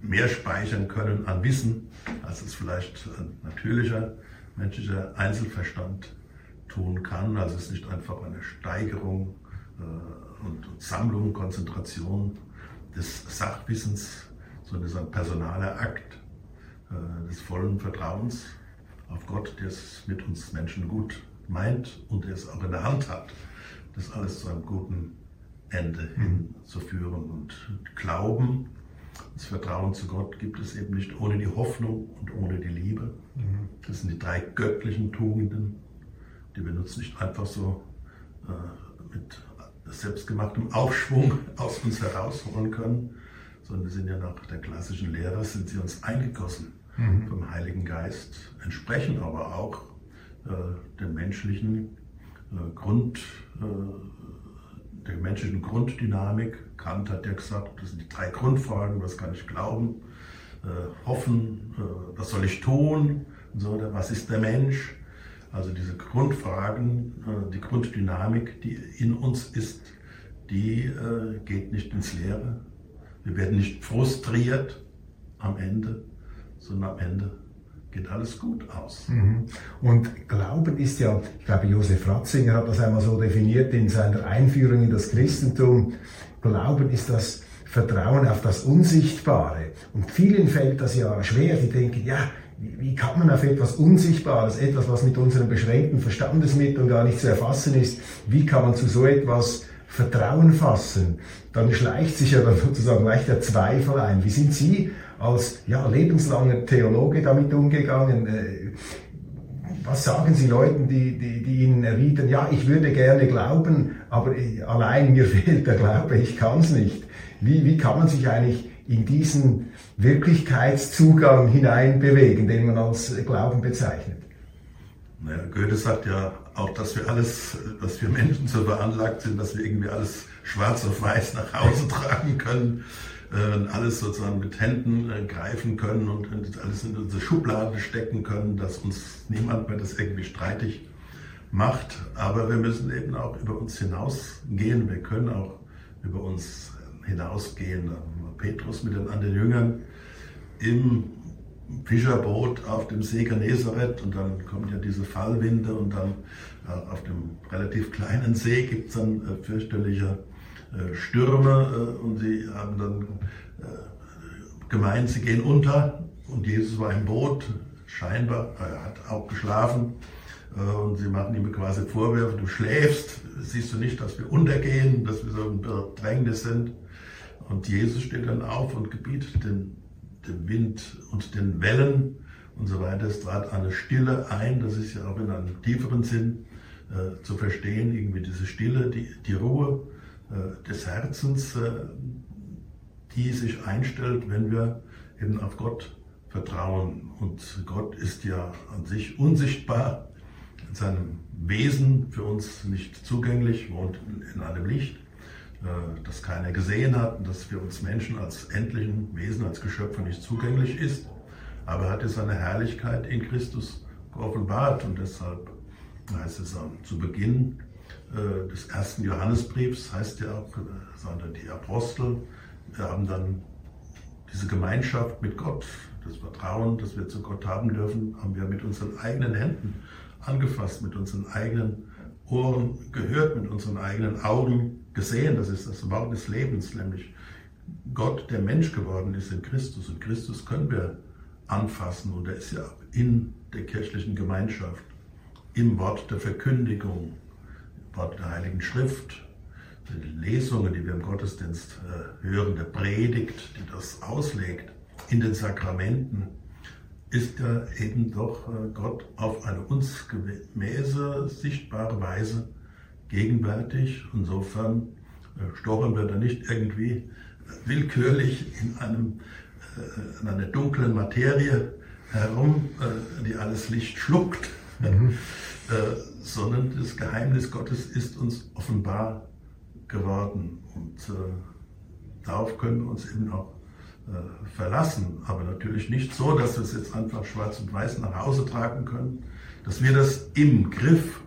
mehr speichern können an Wissen, als es vielleicht ein natürlicher menschlicher Einzelverstand tun kann. Also es ist nicht einfach eine Steigerung äh, und Sammlung, Konzentration des Sachwissens, sondern es ist ein personaler Akt äh, des vollen Vertrauens auf Gott, der es mit uns Menschen gut meint und der es auch in der Hand hat, das alles zu einem guten Ende mhm. hinzuführen. Und Glauben, das Vertrauen zu Gott gibt es eben nicht ohne die Hoffnung und ohne die Liebe. Mhm. Das sind die drei göttlichen Tugenden, die wir uns nicht einfach so äh, mit selbstgemachtem Aufschwung aus uns herausholen können, sondern wir sind ja nach der klassischen Lehre, sind sie uns eingegossen mhm. vom Heiligen Geist, entsprechen aber auch äh, der menschlichen äh, Grund, äh, der menschlichen Grunddynamik. Kant hat ja gesagt, das sind die drei Grundfragen, was kann ich glauben, äh, hoffen, äh, was soll ich tun, so, was ist der Mensch, also diese Grundfragen, äh, die Grunddynamik, die in uns ist, die geht nicht ins Leere. Wir werden nicht frustriert am Ende, sondern am Ende geht alles gut aus. Mhm. Und Glauben ist ja, ich glaube, Josef Ratzinger hat das einmal so definiert in seiner Einführung in das Christentum. Glauben ist das Vertrauen auf das Unsichtbare. Und vielen fällt das ja schwer. Die denken, ja, wie kann man auf etwas Unsichtbares, etwas, was mit unseren beschränkten Verstandesmitteln gar nicht zu erfassen ist, wie kann man zu so etwas Vertrauen fassen? Dann schleicht sich ja dann sozusagen gleich der Zweifel ein. Wie sind Sie als ja, lebenslanger Theologe damit umgegangen? Äh, was sagen Sie Leuten, die, die, die Ihnen erwidern, ja, ich würde gerne glauben, aber allein mir fehlt der Glaube, ich kann es nicht. Wie, wie kann man sich eigentlich in diesen Wirklichkeitszugang hineinbewegen, den man als Glauben bezeichnet? Naja, Goethe sagt ja auch, dass wir alles, dass wir Menschen so veranlagt sind, dass wir irgendwie alles schwarz auf weiß nach Hause tragen können äh, alles sozusagen mit Händen äh, greifen können und alles in unsere Schublade stecken können, dass uns niemand mehr das irgendwie streitig macht. Aber wir müssen eben auch über uns hinausgehen. Wir können auch über uns hinausgehen. Petrus mit den anderen Jüngern im Fischerboot auf dem See Genezareth und dann kommen ja diese Fallwinde und dann äh, auf dem relativ kleinen See gibt es dann äh, fürchterliche äh, Stürme und sie haben dann gemeint, sie gehen unter. Und Jesus war im Boot, scheinbar, er hat auch geschlafen. Und sie machen ihm quasi Vorwürfe, du schläfst, siehst du nicht, dass wir untergehen, dass wir so ein Bedrängnis sind. Und Jesus steht dann auf und gebietet den, den Wind und den Wellen und so weiter. Es trat eine Stille ein, das ist ja auch in einem tieferen Sinn äh, zu verstehen, irgendwie diese Stille, die, die Ruhe. Äh, des Herzens, äh, die sich einstellt, wenn wir eben auf Gott vertrauen. Und Gott ist ja an sich unsichtbar, in seinem Wesen für uns nicht zugänglich, wohnt in einem Licht, das keiner gesehen hat und das für uns Menschen als endlichen Wesen, als Geschöpfe nicht zugänglich ist. Aber er hat ja seine Herrlichkeit in Christus geoffenbart und deshalb heißt es zu Beginn äh, des ersten Johannesbriefs, heißt ja auch, sondern die Apostel haben dann diese Gemeinschaft mit Gott, das Vertrauen, das wir zu Gott haben dürfen, haben wir mit unseren eigenen Händen angefasst, mit unseren eigenen Ohren gehört, mit unseren eigenen Augen gesehen. Das ist das Wort des Lebens, nämlich Gott, der Mensch geworden ist in Christus. Und Christus können wir anfassen und er ist ja in der kirchlichen Gemeinschaft, im Wort der Verkündigung, im Wort der Heiligen Schrift, die Lesungen, die wir im Gottesdienst äh, hören, der Predigt, die das auslegt, in den Sakramenten, ist ja eben doch äh, Gott auf eine uns gemäße, sichtbare Weise gegenwärtig. Insofern äh, stochern wir da nicht irgendwie willkürlich in, einem, in einer dunklen Materie herum, die alles Licht schluckt, mhm. sondern das Geheimnis Gottes ist uns offenbar geworden. Und äh, darauf können wir uns eben auch äh, verlassen. Aber natürlich nicht so, dass wir es jetzt einfach schwarz und weiß nach Hause tragen können, dass wir das im Griff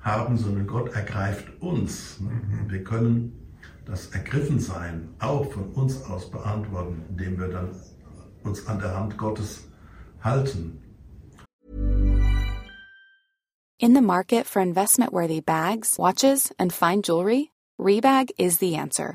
haben, sondern Gott ergreift uns. Mhm. Wir können das Ergriffensein auch von uns aus beantworten, indem wir dann uns an der Hand Gottes halten. In the market for investment-worthy bags, watches and fine jewelry, Rebag is the answer.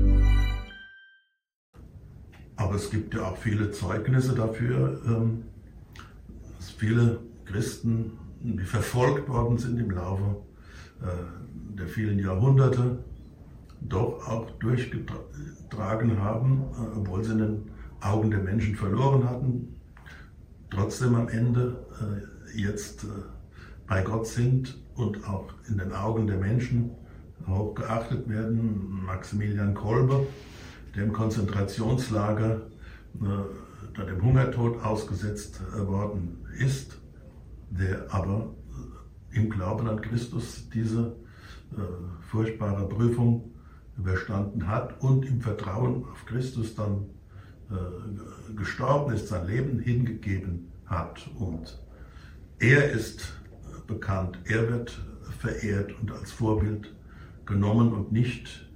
Aber es gibt ja auch viele Zeugnisse dafür, ähm, dass viele Christen, die verfolgt worden sind im Laufe äh, der vielen Jahrhunderte, doch auch durchgetragen haben, äh, obwohl sie in den Augen der Menschen verloren hatten, trotzdem am Ende äh, jetzt bei Gott sind und auch in den Augen der Menschen hoch geachtet werden. Maximilian Kolbe, der im Konzentrationslager äh, dem Hungertod ausgesetzt äh, worden ist, der aber äh, im Glauben an Christus diese äh, furchtbare Prüfung überstanden hat und im Vertrauen auf Christus dann äh, gestorben ist, sein Leben hingegeben hat. Und er ist äh, bekannt, er wird verehrt und als Vorbild genommen und nicht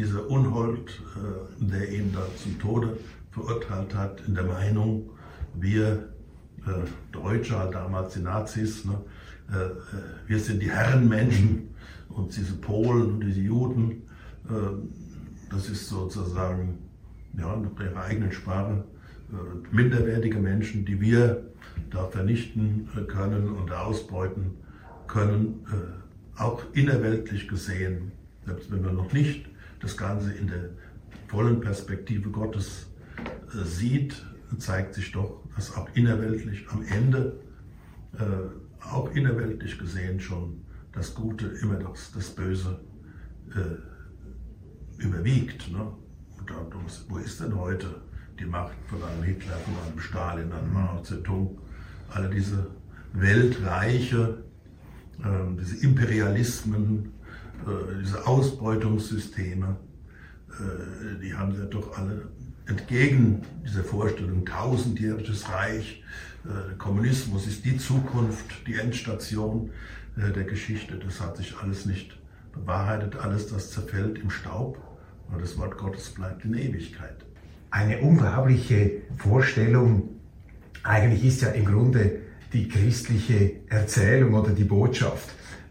dieser Unhold, äh, der ihn da zum Tode verurteilt hat, in der Meinung, wir äh, Deutsche, damals die Nazis, ne, äh, wir sind die Herrenmenschen und diese Polen und diese Juden, das ist sozusagen ja, nach ihrer eigenen Sprache minderwertige Menschen, die wir da vernichten können und ausbeuten können, auch innerweltlich gesehen, selbst wenn wir noch nicht das Ganze in der vollen Perspektive Gottes äh, sieht, zeigt sich doch, dass auch innerweltlich am Ende, äh, auch innerweltlich gesehen schon, das Gute immer das, das Böse äh, überwiegt. Ne? Und darum, wo ist denn heute die Macht von einem Hitler, von einem Stalin, einem Mao Zedong, alle diese Weltreiche, äh, diese Imperialismen, diese Ausbeutungssysteme, äh, die haben ja doch alle entgegen dieser Vorstellung tausendjähriges Reich, äh, Kommunismus ist die Zukunft, die Endstation äh, der Geschichte. Das hat sich alles nicht bewahrheitet. Alles, das zerfällt im Staub. Aber das Wort Gottes bleibt in Ewigkeit. Eine unglaubliche Vorstellung. Eigentlich ist ja im Grunde die christliche Erzählung oder die Botschaft,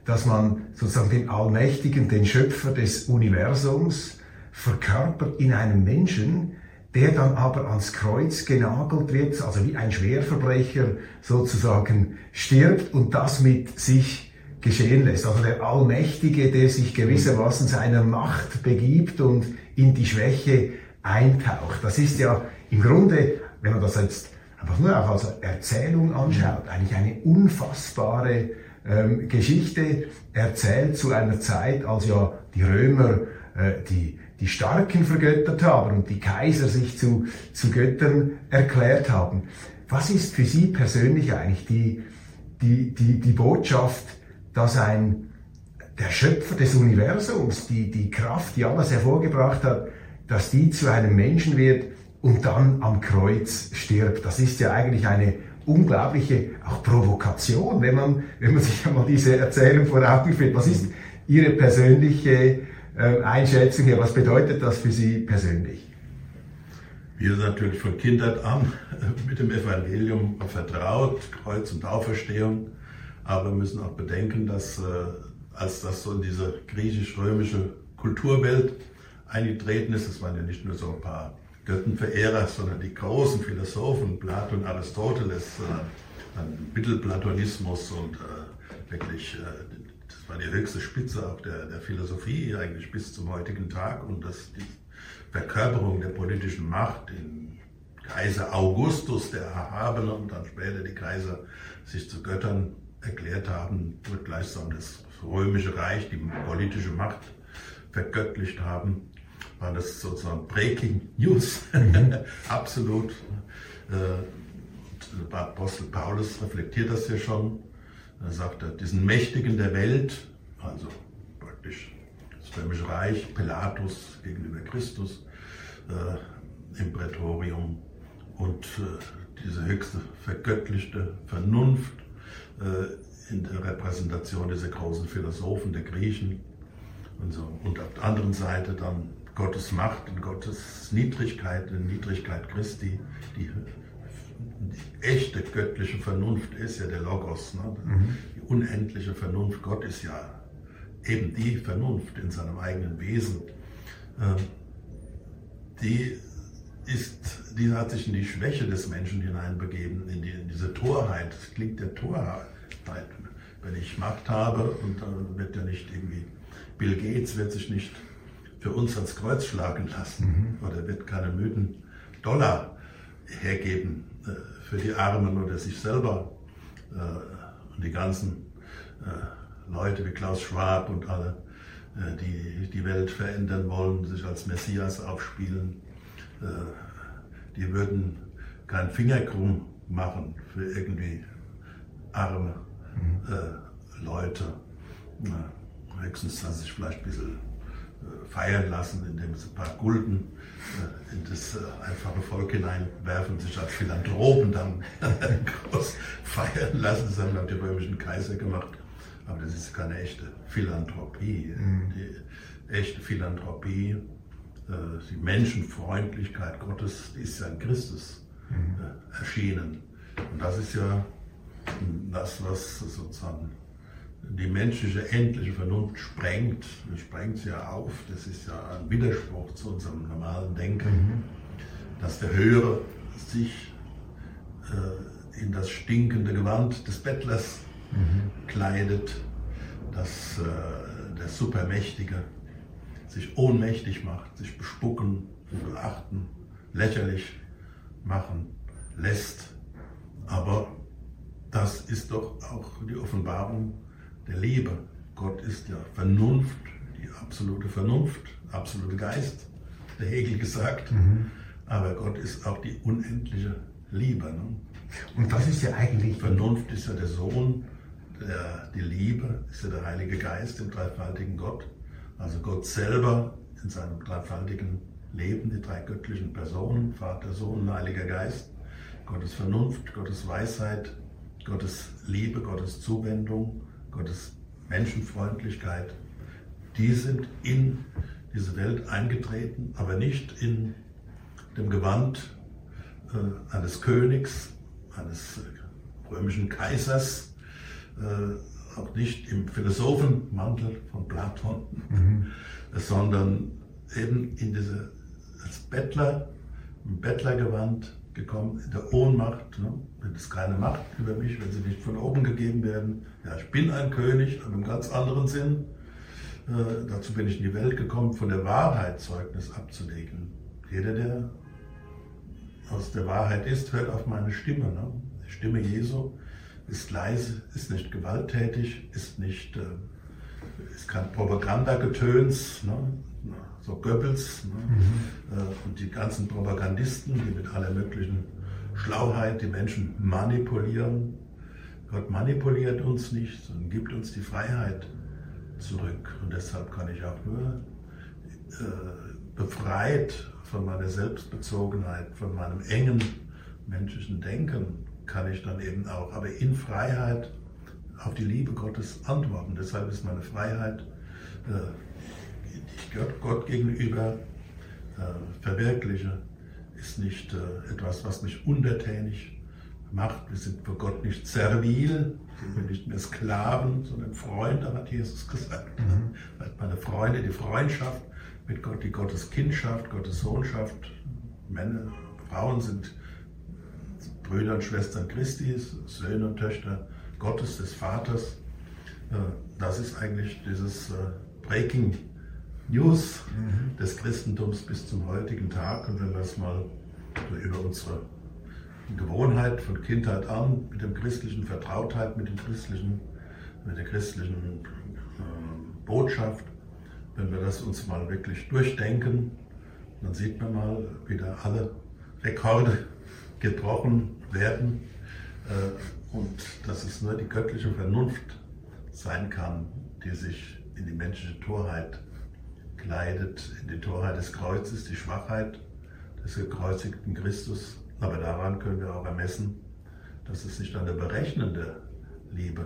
dass man sozusagen den Allmächtigen, den Schöpfer des Universums, verkörpert in einem Menschen, der dann aber ans Kreuz genagelt wird, also wie ein Schwerverbrecher sozusagen stirbt und das mit sich geschehen lässt. Also der Allmächtige, der sich gewissermaßen seiner Macht begibt und in die Schwäche eintaucht. Das ist ja im Grunde, wenn man das jetzt einfach nur auch als Erzählung anschaut, eigentlich eine unfassbare ähm, Geschichte erzählt zu einer Zeit, als ja die Römer äh, die die Starken vergöttert haben und die Kaiser sich zu, zu Göttern erklärt haben. Was ist für Sie persönlich eigentlich die, die, die, die Botschaft, dass ein, der Schöpfer des Universums, die, die Kraft, die alles hervorgebracht hat, dass die zu einem Menschen wird und dann am Kreuz stirbt. Das ist ja eigentlich eine unglaubliche auch Provokation, wenn man, wenn man sich einmal diese Erzählung vor Augen führt. Was ist Ihre persönliche äh, Einschätzung hier. Was bedeutet das für Sie persönlich? Wir sind natürlich von Kindheit an mit dem Evangelium vertraut, Kreuz und Auferstehung, aber wir müssen auch bedenken, dass äh, als das so in diese griechisch-römische Kulturwelt eingetreten ist, das waren ja nicht nur so ein paar Göttenverehrer, sondern die großen Philosophen, Platon, Aristoteles, äh, Mittelplatonismus und wirklich war die höchste Spitze auch der, der Philosophie eigentlich bis zum heutigen Tag und das, die Verkörperung der politischen Macht in Kaiser Augustus, der Erhabene und dann später die Kaiser sich zu Göttern erklärt haben, wird gleichsam das römische Reich, die politische Macht vergöttlicht haben, war das sozusagen Breaking News, mhm. absolut. Äh, Apostel Paulus reflektiert das ja schon er sagt er, diesen Mächtigen der Welt, also praktisch das Römische Reich, Pilatus gegenüber Christus äh, im Prätorium und äh, diese höchste vergöttlichte Vernunft äh, in der Repräsentation dieser großen Philosophen der Griechen und so. Und auf der anderen Seite dann Gottes Macht und Gottes Niedrigkeit, die Niedrigkeit Christi, die die echte göttliche Vernunft ist ja der Logos, ne? Mhm. die unendliche Vernunft. Gott ist ja eben die Vernunft in seinem eigenen Wesen. Ähm, die, ist, die hat sich in die Schwäche des Menschen hineinbegeben, in, die, in diese Torheit. Das klingt der Torheit. Wenn ich Macht habe und dann wird ja nicht irgendwie, Bill Gates wird sich nicht für uns ans Kreuz schlagen lassen mhm. oder wird keine müden Dollar hergeben äh, für die Armen oder sich selber äh, und die ganzen äh, Leute wie Klaus Schwab und alle, die die Welt verändern wollen, sich als Messias aufspielen, die würden keinen Finger krumm machen für irgendwie arme mhm. Leute. höchstens, dass sich vielleicht ein bisschen feiern lassen, indem sie ein paar Gulden äh, in das äh, einfache Volk hineinwerfen, sich als Philanthropen dann groß feiern lassen. Das haben die römischen Kaiser gemacht. Aber das ist keine echte Philanthropie. Mhm. Die echte Philanthropie, äh, die Menschenfreundlichkeit Gottes, die ist ja in Christus mhm. erschienen. Und das ist ja das, was sozusagen die menschliche endliche Vernunft sprengt, sprengt sie ja auf, das ist ja ein Widerspruch zu unserem normalen Denken, mhm. dass der Höhere sich äh, in das stinkende Gewand des Bettlers mhm. kleidet, dass äh, der Supermächtige sich ohnmächtig macht, sich bespucken, verachten, lächerlich machen lässt. Aber das ist doch auch die Offenbarung der Liebe. Gott ist ja Vernunft, die absolute Vernunft, absolute Geist, der Hegel gesagt. Mhm. Aber Gott ist auch die unendliche Liebe. Ne? Und was ist ja eigentlich? Vernunft ist ja der Sohn, der, die Liebe ist ja der Heilige Geist im dreifaltigen Gott. Also Gott selber in seinem dreifaltigen leben, die drei göttlichen Personen, Vater, Sohn, Heiliger Geist, Gottes Vernunft, Gottes Weisheit, Gottes Liebe, Gottes Zuwendung, Gottes Menschenfreundlichkeit, die sind in diese Welt eingetreten, aber nicht in dem Gewand äh, eines Königs, eines römischen Kaisers, äh, auch nicht im Philosophenmantel von Platon, mhm. sondern eben in diese, als Bettler, im Bettlergewand gekommen, in der Ohnmacht. Ne? Wenn es keine Macht über mich, wenn sie nicht von oben gegeben werden. Ja, ich bin ein König, aber im ganz anderen Sinn. Äh, dazu bin ich in die Welt gekommen, von der Wahrheit Zeugnis abzulegen. Jeder, der aus der Wahrheit ist, hört auf meine Stimme. Ne? Die Stimme Jesu ist leise, ist nicht gewalttätig, ist nicht, äh, ist kein Propagandagetöns, ne? so Goebbels ne? mhm. äh, und die ganzen Propagandisten, die mit aller möglichen Schlauheit die Menschen manipulieren. Gott manipuliert uns nicht, sondern gibt uns die Freiheit zurück. Und deshalb kann ich auch nur äh, befreit von meiner Selbstbezogenheit, von meinem engen menschlichen Denken, kann ich dann eben auch, aber in Freiheit auf die Liebe Gottes antworten. Deshalb ist meine Freiheit, äh, die ich Gott, Gott gegenüber äh, verwirkliche, ist nicht äh, etwas, was mich untertänig macht. Wir sind vor Gott nicht servil, sind wir nicht mehr Sklaven, sondern Freunde, hat Jesus gesagt. Mhm. Meine Freunde, die Freundschaft mit Gott, die Gottes Kindschaft, Gottes Sohnschaft. Männer, Frauen sind Brüder und Schwestern Christi, Söhne und Töchter Gottes, des Vaters. Äh, das ist eigentlich dieses äh, Breaking News mhm. des Christentums bis zum heutigen Tag. Und wenn wir es mal über unsere Gewohnheit von Kindheit an mit dem christlichen Vertrautheit, mit dem christlichen, mit der christlichen äh, Botschaft, wenn wir das uns mal wirklich durchdenken, dann sieht man mal, wie da alle Rekorde gebrochen werden äh, und dass es nur die göttliche Vernunft sein kann, die sich in die menschliche Torheit kleidet, in die Torheit des Kreuzes, die Schwachheit des gekreuzigten Christus aber daran können wir auch ermessen, dass es nicht eine berechnende Liebe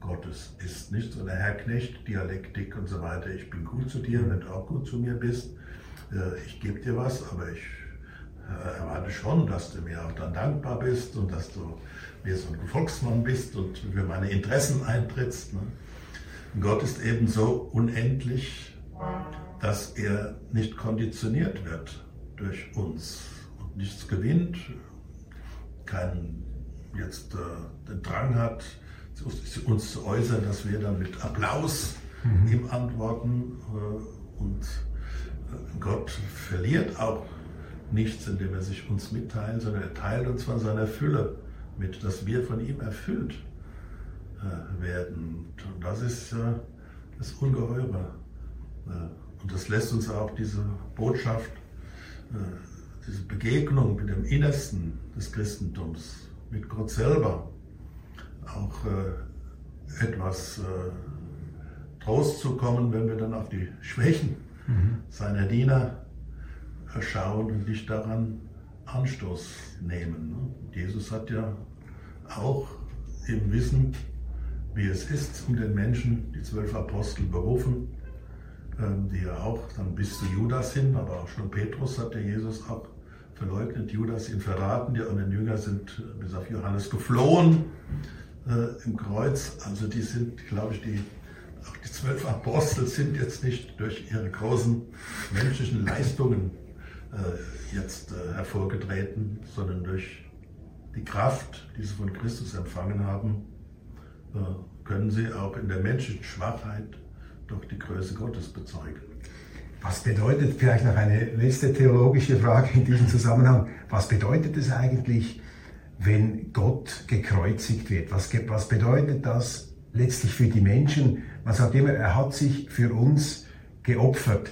Gottes ist. Nicht so eine Herr Knecht, Dialektik und so weiter. Ich bin gut zu dir, wenn du auch gut zu mir bist. Äh, ich gebe dir was, aber ich äh, erwarte schon, dass du mir auch dann dankbar bist und dass du mir so ein Volksmann bist und für meine Interessen eintrittst. Ne? Gott ist eben so unendlich, dass er nicht konditioniert wird durch uns nichts gewinnt, keinen jetzt äh, den Drang hat, uns zu äußern, dass wir dann mit Applaus mhm. ihm antworten. Äh, und äh, Gott verliert auch nichts, indem er sich uns mitteilt, sondern er teilt uns von seiner Fülle mit, dass wir von ihm erfüllt äh, werden. Und das ist äh, das Ungeheure. Äh, und das lässt uns auch diese Botschaft diese Begegnung mit dem Innersten des Christentums, mit Gott selber, auch äh, etwas äh, Trost zu kommen, wenn wir dann auf die Schwächen mhm. seiner Diener schauen und nicht daran Anstoß nehmen. Ne? Jesus hat ja auch im Wissen, wie es ist, um den Menschen, die zwölf Apostel berufen, die ja auch dann bis zu Judas hin, aber auch schon Petrus hat der Jesus auch verleugnet, Judas ihn verraten, die anderen Jünger sind äh, bis auf Johannes geflohen äh, im Kreuz. Also die sind, glaube ich, die, auch die zwölf Apostel sind jetzt nicht durch ihre großen menschlichen Leistungen äh, jetzt äh, hervorgetreten, sondern durch die Kraft, die sie von Christus empfangen haben, äh, können sie auch in der menschlichen Schwachheit doch die Größe Gottes bezeugen. Was bedeutet, vielleicht noch eine letzte theologische Frage in diesem Zusammenhang, was bedeutet es eigentlich, wenn Gott gekreuzigt wird? Was, was bedeutet das letztlich für die Menschen? Man sagt immer, er hat sich für uns geopfert.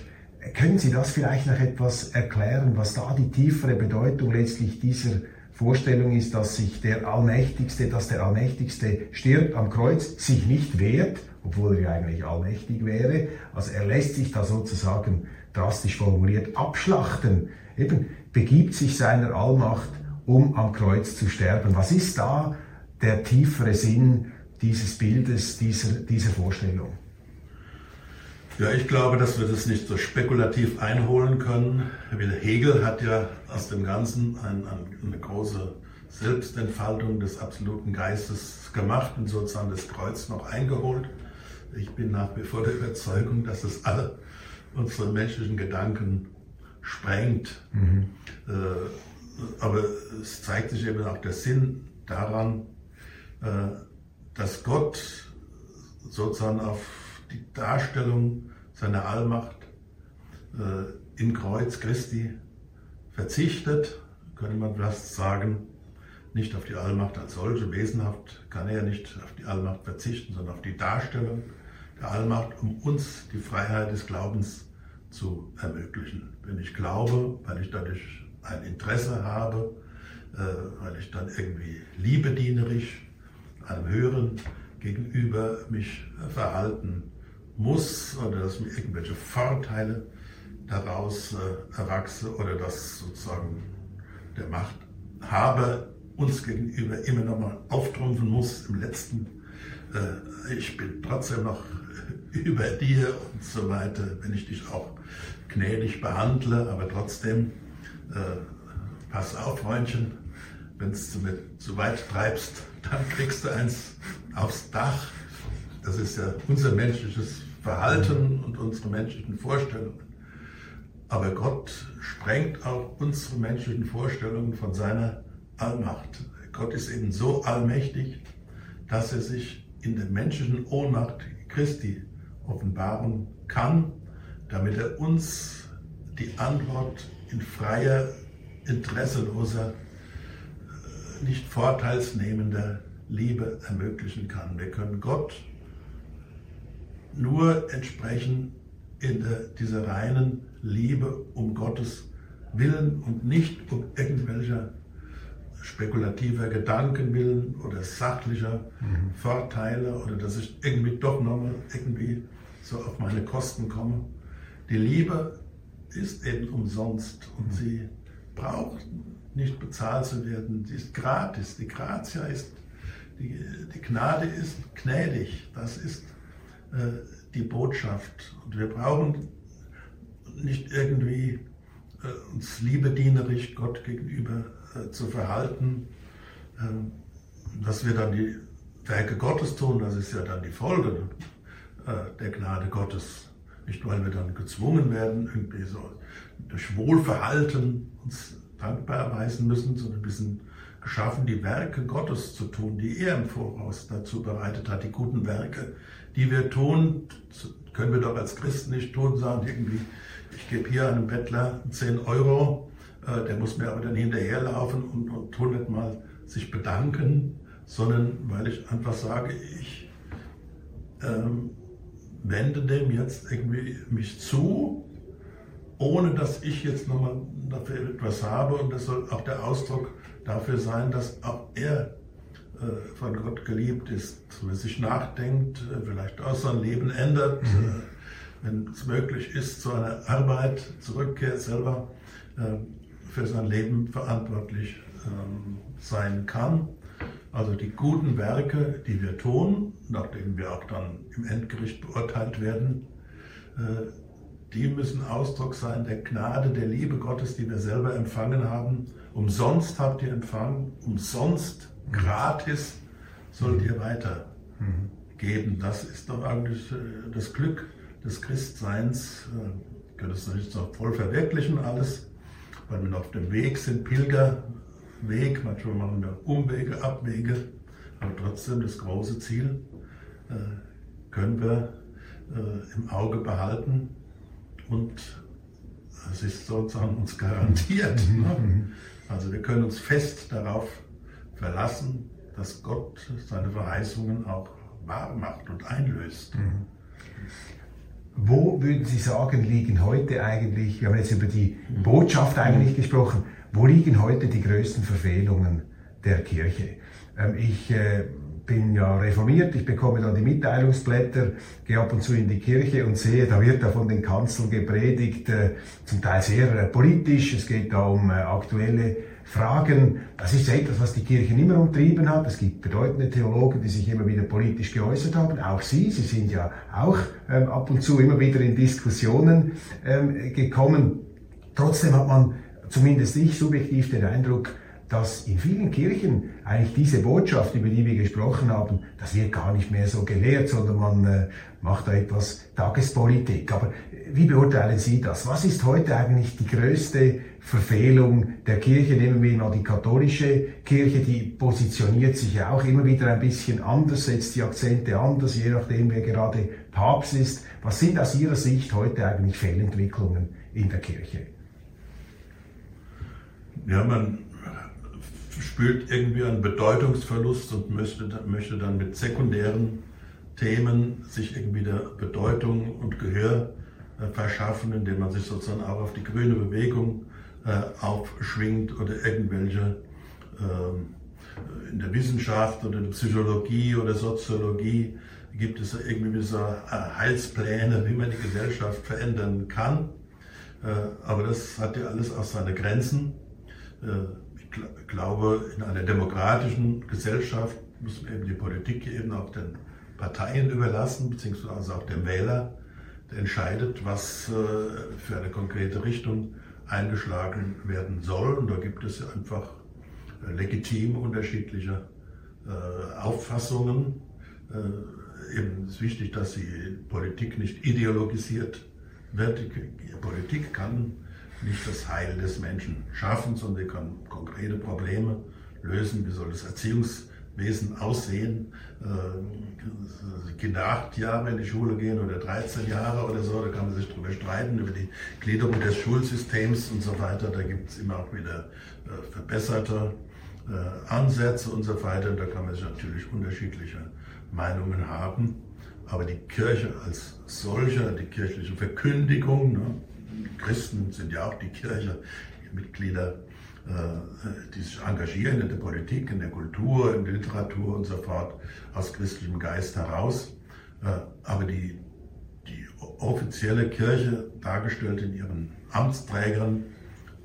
Können Sie das vielleicht noch etwas erklären, was da die tiefere Bedeutung letztlich dieser Vorstellung ist, dass sich der Allmächtigste, dass der Allmächtigste stirbt am Kreuz, sich nicht wehrt, obwohl er ja eigentlich allmächtig wäre. Also er lässt sich da sozusagen drastisch formuliert abschlachten, eben begibt sich seiner Allmacht, um am Kreuz zu sterben. Was ist da der tiefere Sinn dieses Bildes, dieser, dieser Vorstellung? Ja, ich glaube, dass wir das nicht so spekulativ einholen können. Hegel hat ja aus dem Ganzen ein, ein, eine große Selbstentfaltung des absoluten Geistes gemacht und sozusagen das Kreuz noch eingeholt. Ich bin nach wie vor der Überzeugung, dass es alle unsere menschlichen Gedanken sprengt. Mhm. Äh, aber es zeigt sich eben auch der Sinn daran, äh, dass Gott sozusagen auf die Darstellung seiner Allmacht äh, im Kreuz Christi verzichtet, könnte man fast sagen, nicht auf die Allmacht als solche, wesenhaft kann er nicht auf die Allmacht verzichten, sondern auf die Darstellung der Allmacht, um uns die Freiheit des Glaubens zu ermöglichen. Wenn ich glaube, weil ich dadurch ein Interesse habe, äh, weil ich dann irgendwie liebedienerisch einem Höheren gegenüber mich verhalten muss oder dass mir irgendwelche Vorteile daraus äh, erwachse oder dass sozusagen der Machthaber uns gegenüber immer noch mal auftrumpfen muss im letzten, äh, ich bin trotzdem noch über dir und so weiter, wenn ich dich auch gnädig behandle, aber trotzdem, äh, pass auf, Freundchen, wenn es zu, zu weit treibst, dann kriegst du eins aufs Dach. Das ist ja unser menschliches Verhalten und unsere menschlichen Vorstellungen. Aber Gott sprengt auch unsere menschlichen Vorstellungen von seiner Allmacht. Gott ist eben so allmächtig, dass er sich in der menschlichen Ohnmacht Christi offenbaren kann, damit er uns die Antwort in freier, interesseloser, nicht vorteilsnehmender Liebe ermöglichen kann. Wir können Gott nur entsprechen in der, dieser reinen Liebe um Gottes Willen und nicht um irgendwelcher spekulativer Gedanken willen oder sachlicher mhm. Vorteile oder dass ich irgendwie doch nochmal irgendwie so auf meine Kosten komme. Die Liebe ist eben umsonst und mhm. sie braucht nicht bezahlt zu werden. Sie ist gratis. Die Gratia ist, die, die Gnade ist gnädig. Das ist die Botschaft. Und wir brauchen nicht irgendwie äh, uns liebedienerisch Gott gegenüber äh, zu verhalten, äh, dass wir dann die Werke Gottes tun, das ist ja dann die Folge äh, der Gnade Gottes. Nicht, weil wir dann gezwungen werden, irgendwie so durch Wohlverhalten uns dankbar erweisen müssen, sondern wir sind geschaffen, die Werke Gottes zu tun, die er im Voraus dazu bereitet hat, die guten Werke, die wir tun, können wir doch als Christen nicht tun, sagen irgendwie, ich gebe hier einem Bettler 10 Euro, äh, der muss mir aber dann hinterherlaufen und, und hundertmal sich bedanken, sondern weil ich einfach sage, ich ähm, wende dem jetzt irgendwie mich zu, ohne dass ich jetzt nochmal dafür etwas habe. Und das soll auch der Ausdruck dafür sein, dass auch er von Gott geliebt ist, wenn sich nachdenkt, äh, vielleicht auch sein Leben ändert, mhm. Äh, wenn es möglich ist, zu einer Arbeit zurückkehrt, selber für sein Leben verantwortlich ähm, sein kann. Also die guten Werke, die wir tun, nachdem wir auch dann im Endgericht beurteilt werden, die müssen Ausdruck sein der Gnade, der Liebe Gottes, die wir selber empfangen haben. Umsonst habt ihr empfangen, umsonst, gratis sollt ihr weitergeben. Das ist doch eigentlich äh, das Glück des Christseins. Äh, können es nicht so voll verwirklichen alles, weil wir auf dem Weg sind, Pilgerweg, manchmal machen wir Umwege, Abwege, aber trotzdem das große Ziel äh, können wir im Auge behalten und es ist sozusagen uns garantiert. Mhm. Ne? Also wir können uns fest darauf verlassen, dass Gott seine Verheißungen auch wahr macht und einlöst. Mhm. wo würden Sie sagen, liegen heute eigentlich, wir haben jetzt über die Botschaft eigentlich gesprochen, wo liegen heute die größten Verfehlungen der Kirche? Ähm, ich äh, bin ja reformiert, ich bekomme dann die Mitteilungsblätter, gehe ab und zu in die Kirche und sehe, da wird da von den Kanzeln gepredigt, äh, zum Teil sehr äh, politisch, es geht da um aktuelle Fragen. Das ist etwas, was die Kirche immer umtrieben hat. Es gibt bedeutende Theologen, die sich immer wieder politisch geäußert haben. Auch Sie, Sie sind ja auch ähm, ab und zu immer wieder in Diskussionen ähm, gekommen. Trotzdem hat man, zumindest ich subjektiv, den Eindruck, dass in vielen Kirchen eigentlich diese Botschaft, über die wir gesprochen haben, das wird gar nicht mehr so gelehrt, sondern man äh, macht da etwas Tagespolitik. Aber wie beurteilen Sie das? Was ist heute eigentlich die größte Verfehlung der Kirche? Nehmen wir mal die katholische Kirche, die positioniert sich ja auch immer wieder ein bisschen anders, setzt die Akzente anders, je nachdem, wer gerade Papst ist. Was sind aus Ihrer Sicht heute eigentlich Fehlentwicklungen in der Kirche? Ja, man spürt irgendwie einen Bedeutungsverlust und möchte, möchte dann mit sekundären Themen sich irgendwie der Bedeutung und Gehör verschaffen, indem man sich sozusagen auch auf die grüne Bewegung äh, aufschwingt oder irgendwelche äh, in der Wissenschaft oder in der Psychologie oder Soziologie gibt es irgendwie so Heilspläne, wie man die Gesellschaft verändern kann. Aber das hat ja alles auch seine Grenzen. Ich glaube, in einer demokratischen Gesellschaft muss man eben die Politik eben auch den Parteien überlassen, beziehungsweise auch dem Wähler, entscheidet, was äh, für eine konkrete Richtung eingeschlagen werden soll. Und da gibt es einfach äh, legitim unterschiedliche äh, Auffassungen. Eben ist wichtig, dass die Politik nicht ideologisiert wird. Die Politik kann nicht das Heil des Menschen schaffen, sondern sie kann konkrete Probleme lösen. Wie soll das Erziehungs Wesen aussehen. Äh, Kinder acht Jahre in die Schule gehen oder 13 Jahre oder so, da kann man sich darüber streiten, über die Gliederung des Schulsystems und so weiter. Da gibt es immer auch wieder äh, verbesserte äh, Ansätze und so weiter. Da kann man sich natürlich unterschiedliche Meinungen haben. Aber die Kirche als solche, die kirchliche Verkündigung, ne? Christen sind ja auch die Kirche, die Mitglieder die sich engagieren in der Politik, in der Kultur, in der Literatur und so fort, aus christlichem Geist heraus. Äh, aber die, die offizielle Kirche, dargestellt in ihren Amtsträgern,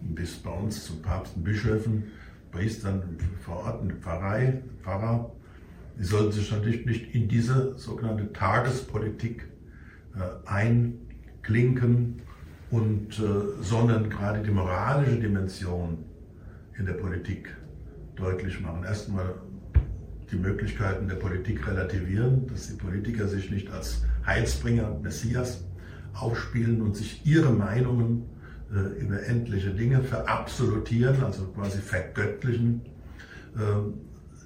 bis bei uns zu Papsten, Bischöfen, Priestern, Verordneten, Pfarrei, Pfarrer, die sollten sich natürlich nicht in diese sogenannte Tagespolitik äh, einklinken und sondern gerade die moralische Dimension in der Politik deutlich machen. Erstmal die Möglichkeiten der Politik relativieren, dass die Politiker sich nicht als Heilsbringer, Messias aufspielen und sich ihre Meinungen äh, über endliche Dinge verabsolutieren, also quasi vergöttlichen. Ähm,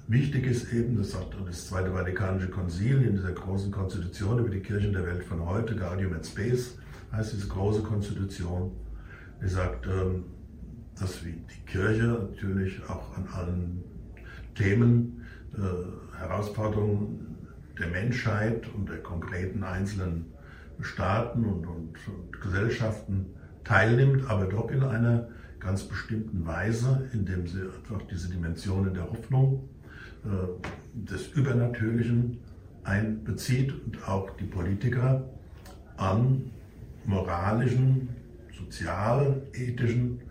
wichtig ist eben, das sagt das Zweite Vatikanische Konzil in dieser großen Konstitution über die Kirchen der Welt von heute, Gaudium et Spes heißt diese große Konstitution, die sagt, ähm, dass die Kirche natürlich auch an allen Themen, äh, Herausforderungen der Menschheit und der konkreten einzelnen Staaten und, und, und, Gesellschaften teilnimmt, aber doch in einer ganz bestimmten Weise, indem sie einfach diese Dimensionen der Hoffnung, äh, des Übernatürlichen einbezieht und auch die Politiker an moralischen, sozial, ethischen äh,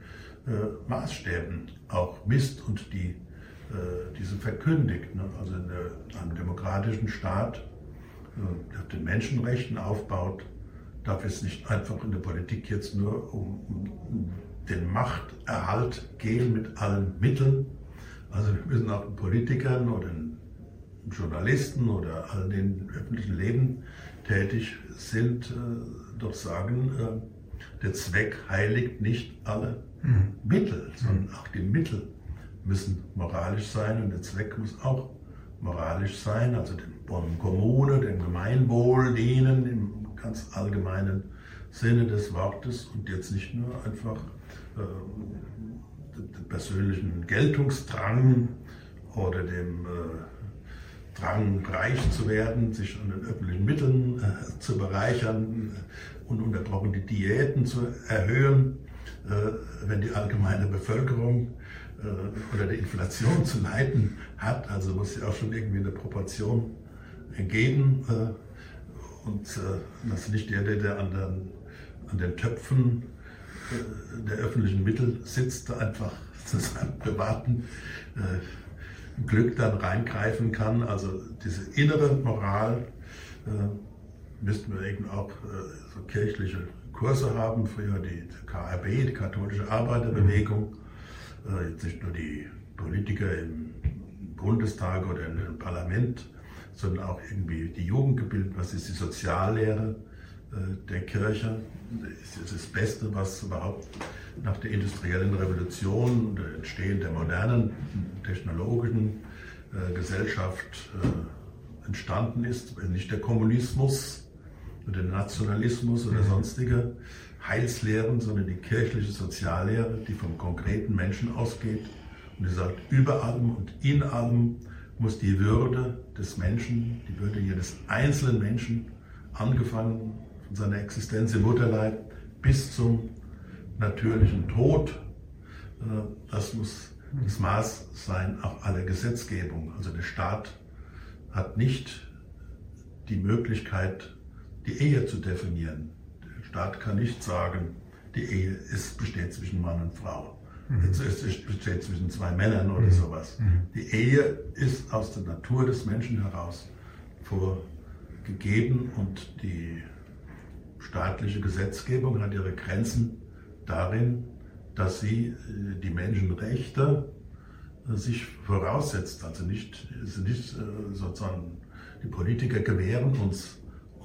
Maßstäben auch misst und die, äh, diese verkündigt. Ne? Also in einem demokratischen Staat, äh, der den Menschenrechten aufbaut, darf es nicht einfach in der Politik jetzt nur um, um den Machterhalt gehen mit allen Mitteln. Also wir müssen auch den Politikern oder den Journalisten oder all den öffentlichen Leben tätig sind, äh, doch sagen, äh, der Zweck heiligt nicht alle. Mittel, sondern auch die Mittel müssen moralisch sein und der Zweck muss auch moralisch sein, also dem Kommune, dem Gemeinwohl dienen im ganz allgemeinen Sinne des Wortes und jetzt nicht nur einfach äh, den persönlichen Geltungsdrang oder dem äh, Drang, reich zu werden, sich an den öffentlichen Mitteln äh, zu bereichern äh, und unterbrochen die Diäten zu erhöhen, wenn die allgemeine Bevölkerung äh, oder die Inflation zu leiden hat. Also muss sie auch schon irgendwie eine Proportion geben. Äh, und äh, das ist nicht der, der an den, an den Töpfen äh, der öffentlichen Mittel sitzt, einfach zu seinem privaten äh, Glück dann reingreifen kann. Also diese innere Moral äh, müssten wir eben auch äh, so kirchliche Kurse haben, früher die KRB, die katholische Arbeiterbewegung, äh, jetzt nicht nur die Politiker im Bundestag oder im Parlament, sondern auch irgendwie die Jugend gebildet, was ist die Soziallehre äh, der Kirche, das ist das Beste, was überhaupt nach der industriellen Revolution, der Entstehen der modernen technologischen äh, Gesellschaft entstanden ist, nicht der Kommunismus, oder Nationalismus oder mhm. sonstige Heilslehren, sondern die kirchliche Soziallehre, die vom konkreten Menschen ausgeht und die sagt, über allem und in allem muss die Würde des Menschen, die Würde jedes einzelnen Menschen, angefangen von seiner Existenz im Mutterleib bis zum natürlichen Tod, äh, das muss das Maß sein auch aller Gesetzgebung. Also der Staat hat nicht die Möglichkeit, die Ehe zu definieren. Der Staat kann nicht sagen, die Ehe ist, besteht zwischen Mann und Frau. Mhm. Es besteht zwischen zwei Männern oder mhm. sowas. Mhm. Die Ehe ist aus der Natur des Menschen heraus vorgegeben und die staatliche Gesetzgebung hat ihre Grenzen darin, dass sie äh, die Menschenrechte äh, sich voraussetzt. Also nicht, nicht äh, sozusagen die Politiker gewähren uns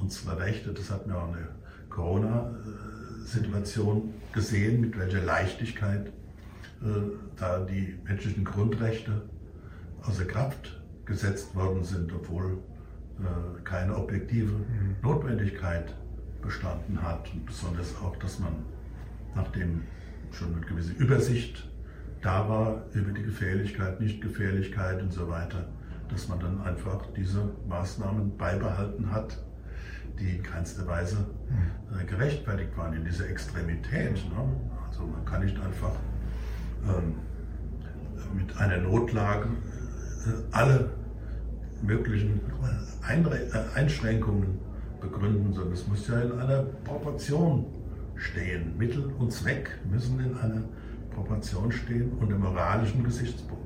unsere Rechte. Das hat mir auch eine Corona-Situation gesehen, mit welcher Leichtigkeit äh, da die menschlichen Grundrechte außer Kraft gesetzt worden sind, obwohl äh, keine objektive mhm. Notwendigkeit bestanden hat. Und besonders auch, dass man, nachdem schon eine gewisse Übersicht da war über die Gefährlichkeit, Nichtgefährlichkeit und so weiter, dass man dann einfach diese Maßnahmen beibehalten hat die in keinster Weise äh, gerechtfertigt waren in dieser Extremität. Ne? Also man kann nicht einfach ähm, mit einer Notlage äh, alle möglichen Einre äh, Einschränkungen begründen, sondern es muss ja in einer Proportion stehen. Mittel und Zweck müssen in einer Proportion stehen und im moralischen Gesichtspunkt.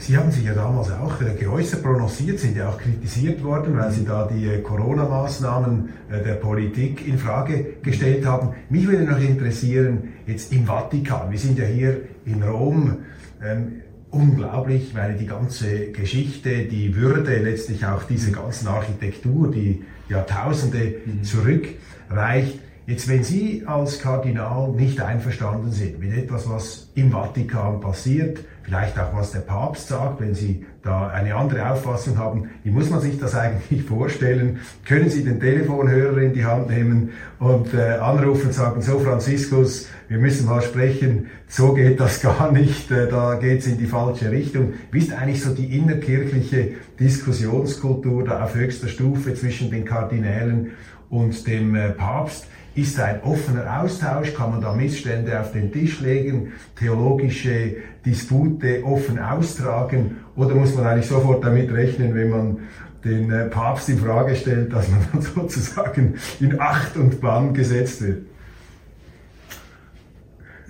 Sie haben sich ja damals auch äh, geäußert, prononciert, sind ja auch kritisiert worden, weil Sie da die äh, Corona-Maßnahmen äh, der Politik in Frage gestellt haben. Mich würde noch interessieren, jetzt im Vatikan, wir sind ja hier in Rom, ähm, unglaublich, weil die ganze Geschichte, die Würde, letztlich auch diese ganzen Architektur, die Jahrtausende mhm. zurückreicht. Jetzt, wenn Sie als Kardinal nicht einverstanden sind mit etwas, was im Vatikan passiert, vielleicht auch was der Papst sagt, wenn Sie da eine andere Auffassung haben, wie muss man sich das eigentlich vorstellen? Können Sie den Telefonhörer in die Hand nehmen und äh, anrufen und sagen, so Franziskus, wir müssen mal sprechen, so geht das gar nicht, äh, da geht es in die falsche Richtung. Wie ist eigentlich so die innerkirchliche Diskussionskultur da auf höchster Stufe zwischen den Kardinälen und dem äh, Papst? Ist ein offener Austausch? Kann man da Missstände auf den Tisch legen? Theologische Dispute offen austragen? Oder muss man eigentlich sofort damit rechnen, wenn man den äh, Papst in Frage stellt, dass man dann sozusagen in Acht und Bann gesetzt wird?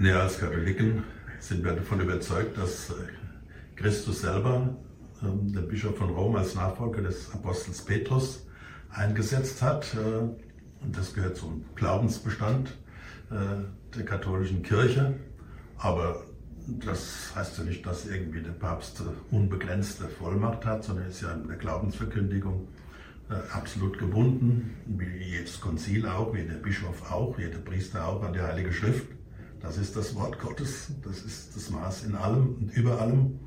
Ja, als Katholiken sind wir davon überzeugt, dass äh, Christus selber ähm, der Bischof von Rom als Nachfolger des Apostels Petrus eingesetzt hat äh, und das gehört zum Glaubensbestand äh, der katholischen Kirche. Aber das heißt ja nicht, dass irgendwie der Papst unbegrenzte Vollmacht hat, sondern ist ja in der Glaubensverkündigung äh, absolut gebunden, wie jedes Konzil auch, wie der Bischof auch, jeder Priester auch an die Heilige Schrift. Das ist das Wort Gottes, das ist das Maß in allem und über allem.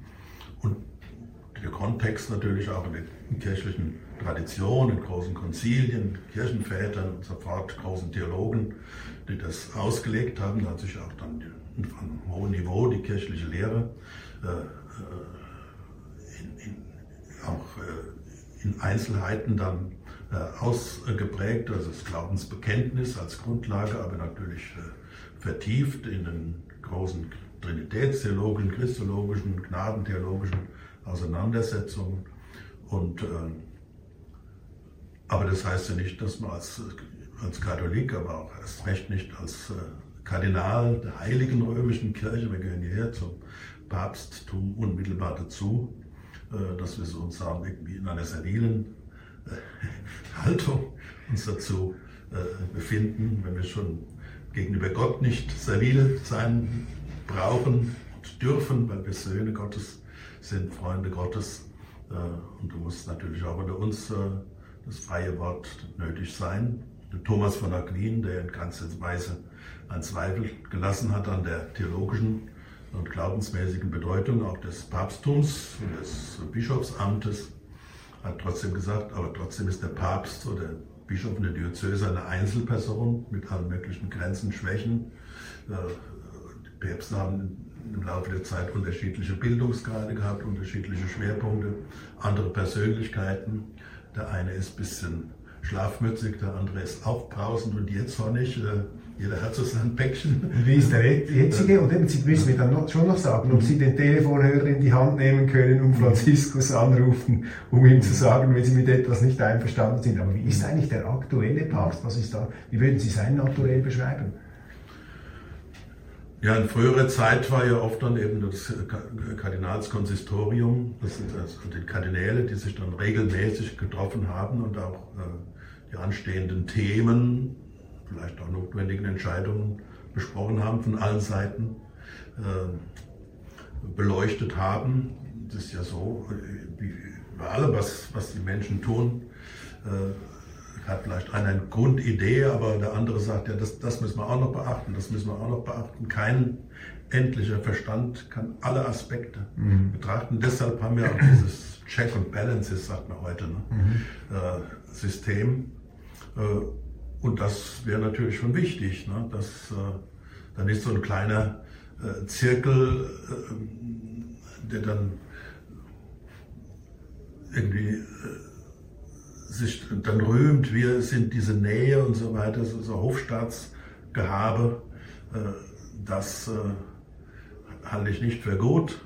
Und der Kontext natürlich auch in der kirchlichen Tradition, in großen Konzilien, Kirchenvätern und so fort, großen Theologen, die das ausgelegt haben, da hat sich auch dann einem hohen Niveau die kirchliche Lehre äh, äh, in, in, auch äh, in Einzelheiten dann äh, ausgeprägt, also das Glaubensbekenntnis als Grundlage, aber natürlich äh, vertieft in den großen trinitätstheologischen, christologischen, gnadentheologischen Auseinandersetzungen. Und, äh, aber das heißt ja nicht, dass man als, als Katholik, aber auch erst recht nicht als äh, Kardinal der Heiligen Römischen Kirche, wir gehören hierher zum Papsttum unmittelbar dazu, äh, dass wir so uns haben, irgendwie in einer servilen äh, Haltung uns dazu äh, befinden, wenn wir schon gegenüber Gott nicht servil sein brauchen und dürfen, weil wir Söhne Gottes sind, Freunde Gottes. Und du musst natürlich auch unter uns das freie Wort nötig sein. Thomas von Aquin, der in ganzer Weise einen Zweifel gelassen hat an der theologischen und glaubensmäßigen Bedeutung auch des Papsttums und des Bischofsamtes, hat trotzdem gesagt, aber trotzdem ist der Papst oder Bischof in der Diözese eine Einzelperson mit allen möglichen Grenzen, Schwächen. Äh, die Päpste haben im Laufe der Zeit unterschiedliche Bildungsgrade gehabt, unterschiedliche Schwerpunkte, andere Persönlichkeiten. Der eine ist ein bisschen schlafmützig, der andere ist aufbrausend und jetzt zornig. Äh, jeder hat so sein Päckchen. Wie ist der jetzige? Und eben, Sie müssen mir dann noch, schon noch sagen, ob Sie den Telefonhörer in die Hand nehmen können und Franziskus anrufen, um ihm zu sagen, wenn Sie mit etwas nicht einverstanden sind. Aber wie ist eigentlich der aktuelle Papst? Was ist da? Wie würden Sie sein aktuell beschreiben? Ja, in früherer Zeit war ja oft dann eben das Kardinalskonsistorium, das sind also die Kardinäle, die sich dann regelmäßig getroffen haben und auch äh, die anstehenden Themen vielleicht auch notwendigen Entscheidungen besprochen haben von allen Seiten, äh, beleuchtet haben. Das ist ja so, wie bei allem, was, was die Menschen tun, äh, hat vielleicht einer eine Grundidee, aber der andere sagt, ja, das, das müssen wir auch noch beachten, das müssen wir auch noch beachten. Kein endlicher Verstand kann alle Aspekte mhm. betrachten. Deshalb haben wir auch dieses Check and Balances, sagt man heute, ne? mhm. äh, System. Äh, und das wäre natürlich schon wichtig. Ne? dass äh, dann ist so ein kleiner äh, Zirkel, äh, der dann irgendwie äh, sich dann rühmt, wir sind diese Nähe und so weiter, so, so Hofstaatsgehabe, äh, das äh, halte ich nicht für gut.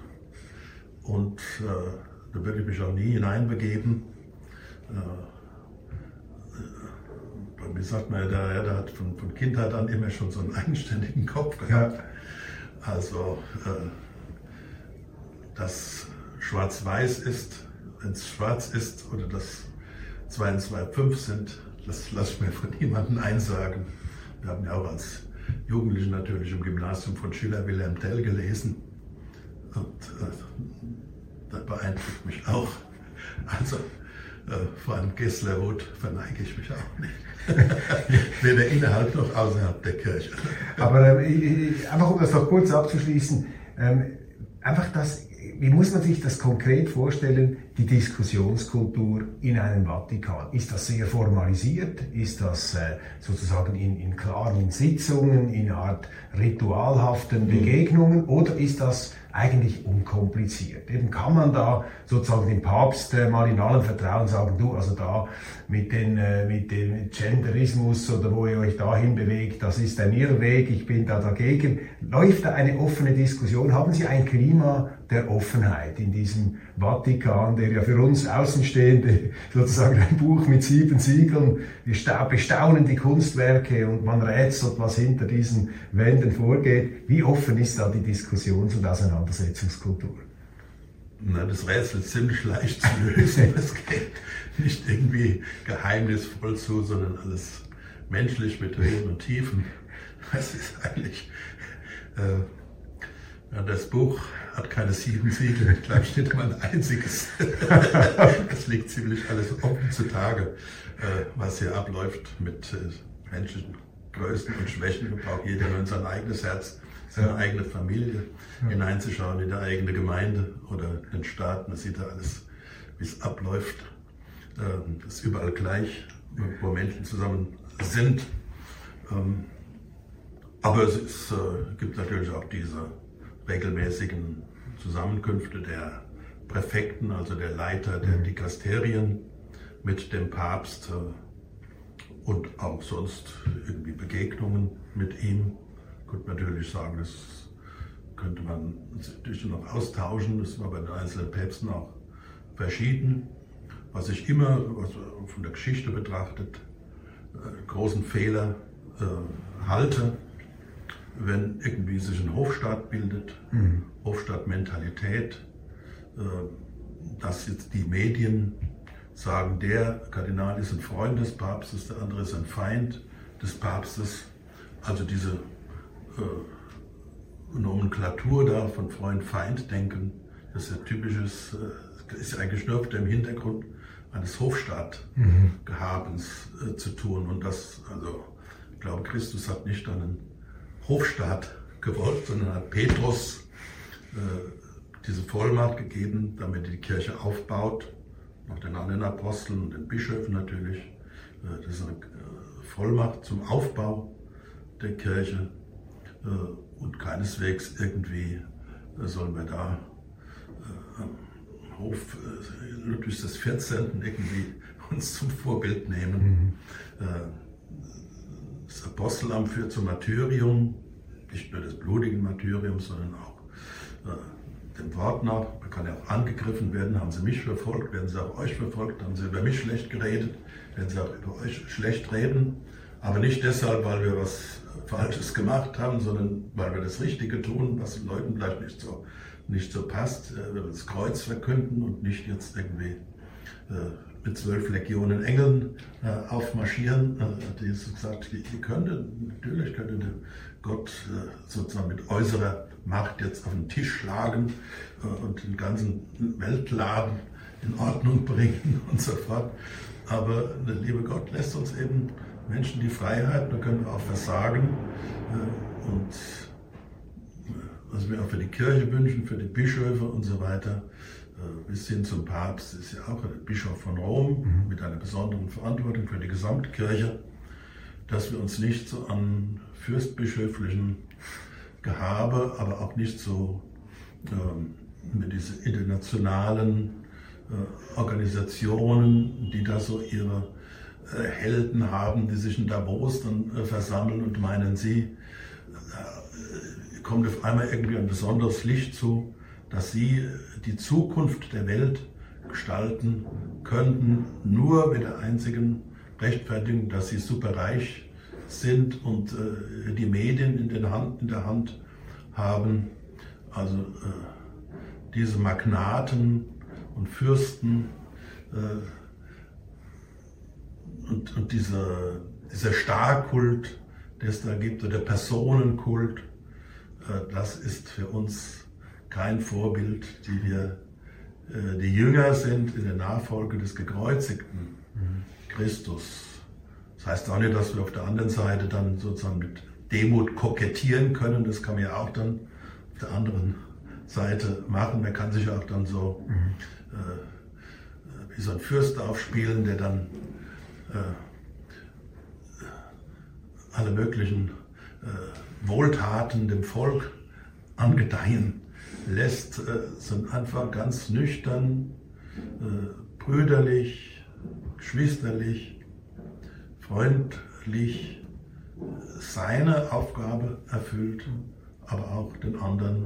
Und da würde ich mich auch nie hineinbegeben wie sagt man, der, der hat von, von, Kindheit an immer schon so einen eigenständigen Kopf gehabt. Ja. Also, äh, das schwarz-weiß ist, wenn es schwarz ist oder das 2 und 2 5 sind, das lasse ich mir von niemandem einsagen. Wir haben ja auch als Jugendliche natürlich im Gymnasium von Schiller Wilhelm Tell gelesen. Und äh, das beeindruckt mich auch. Also äh, vor einem Gesslerhut verneige ich mich auch nicht. Weder innerhalb noch außerhalb der Kirche. Aber ähm, einfach um das noch kurz abzuschließen, ähm, einfach das, wie muss man sich das konkret vorstellen, die Diskussionskultur in einem Vatikan? Ist das sehr formalisiert? Ist das äh, sozusagen in, in klaren Sitzungen, in Art ritualhaften mhm. Begegnungen? Oder ist das eigentlich unkompliziert. Eben kann man da sozusagen dem Papst äh, mal in allem Vertrauen sagen, du, also da mit, den, äh, mit dem Genderismus oder wo ihr euch dahin bewegt, das ist ein Irrweg, ich bin da dagegen. Läuft da eine offene Diskussion? Haben Sie ein Klima der Offenheit in diesem Vatikan, der ja für uns Außenstehende sozusagen ein Buch mit sieben Siegeln, wir bestaunen die Kunstwerke und man rätselt, was hinter diesen Wänden vorgeht. Wie offen ist da die Diskussions- und Auseinandersetzungskultur? Na, das Rätsel ist ziemlich leicht zu lösen. Es geht nicht irgendwie geheimnisvoll zu, sondern alles menschlich mit Höhen und Tiefen. Das ist eigentlich äh, das Buch hat keine sieben Siegel. Ich glaube, steht immer ein einziges. das liegt ziemlich alles offen zutage, äh, was hier abläuft mit äh, menschlichen Größen und Schwächen. Braucht jeder nur in sein eigenes Herz, seine eigene Familie hineinzuschauen, in die eigene Gemeinde oder den Staat. Man sieht da alles, wie es abläuft. Ähm, das ist überall gleich, wo Menschen zusammen sind. Ähm, aber es ist, äh, gibt natürlich auch diese regelmäßigen Zusammenkünfte der Präfekten, also der Leiter der mhm. Dikasterien, mit dem Papst und auch sonst irgendwie Begegnungen mit ihm. Könnte natürlich sagen, das könnte man natürlich noch austauschen, das war bei den einzelnen Päpsten auch verschieden. Was ich immer von der Geschichte betrachtet, äh, großen Fehler äh, halte, wenn irgendwie sich ein Hofstaat bildet, mhm. Hofstaatmentalität, äh, dass jetzt die Medien sagen, der Kardinal ist ein Freund des Papstes, der andere ist ein Feind des Papstes. Also diese äh, Nomenklatur da von Freund-Feind-Denken, das ist ja typisches, äh, ist ja eigentlich nur auf dem Hintergrund eines Hofstaatgehabens mhm. äh, zu tun. Und das, also, ich glaube, Christus hat nicht einen Hofstaat gewollt, sondern hat Petrus äh, diese Vollmacht gegeben, damit die Kirche aufbaut nach den anderen Aposteln und den Bischöfen natürlich. Äh, das ist eine äh, Vollmacht zum Aufbau der Kirche und keineswegs irgendwie sollen wir da am Hof Ludwigs XIV. irgendwie uns zum Vorbild nehmen. Mhm. Das Apostelamt führt zum Martyrium, nicht nur des blutigen Martyriums, sondern auch dem Wort nach, man kann ja auch angegriffen werden, haben sie mich verfolgt, werden sie auch euch verfolgt, haben sie über mich schlecht geredet, werden sie auch über euch schlecht reden. Aber nicht deshalb, weil wir was Falsches gemacht haben, sondern weil wir das Richtige tun, was den Leuten vielleicht nicht so, nicht so passt. Äh, wir das Kreuz verkünden und nicht jetzt irgendwie äh, mit zwölf Legionen Engeln äh, aufmarschieren. Äh, Jesus gesagt, ihr könntet, natürlich könnte Gott äh, sozusagen mit äußerer Macht jetzt auf den Tisch schlagen äh, und den ganzen Weltladen in Ordnung bringen und so fort. Aber der liebe Gott lässt uns eben Menschen die Freiheit, da können wir auch versagen. Äh, und was wir auch für die Kirche wünschen, für die Bischöfe und so weiter, bis hin zum Papst, ist ja auch ein Bischof von Rom mhm. mit einer besonderen Verantwortung für die gesamte Kirche, dass wir uns nicht so an fürstbischöflichen Gehabe, aber auch nicht so ähm, mit diesen internationalen äh, Organisationen, die da so ihre äh, Helden haben, die sich in Davos dann äh, versammeln und meinen, sie äh, kommt auf einmal irgendwie ein besonderes Licht zu, dass sie die Zukunft der Welt gestalten könnten, nur mit der einzigen Rechtfertigung, dass sie superreich sind und äh, die Medien in, den Hand, in der Hand haben. Also äh, diese Magnaten und Fürsten äh, und, und diese, dieser Starkult, der es da gibt, oder der Personenkult, äh, das ist für uns kein Vorbild, die wir äh, die Jünger sind in der Nachfolge des gekreuzigten. Christus. Das heißt auch nicht, dass wir auf der anderen Seite dann sozusagen mit Demut kokettieren können. Das kann man ja auch dann auf der anderen Seite machen. Man kann sich auch dann so mhm. äh, wie so ein Fürst aufspielen, der dann äh, alle möglichen äh, Wohltaten dem Volk angedeihen lässt, äh, sind einfach ganz nüchtern, äh, brüderlich, geschwisterlich freundlich seine Aufgabe erfüllt, aber auch den anderen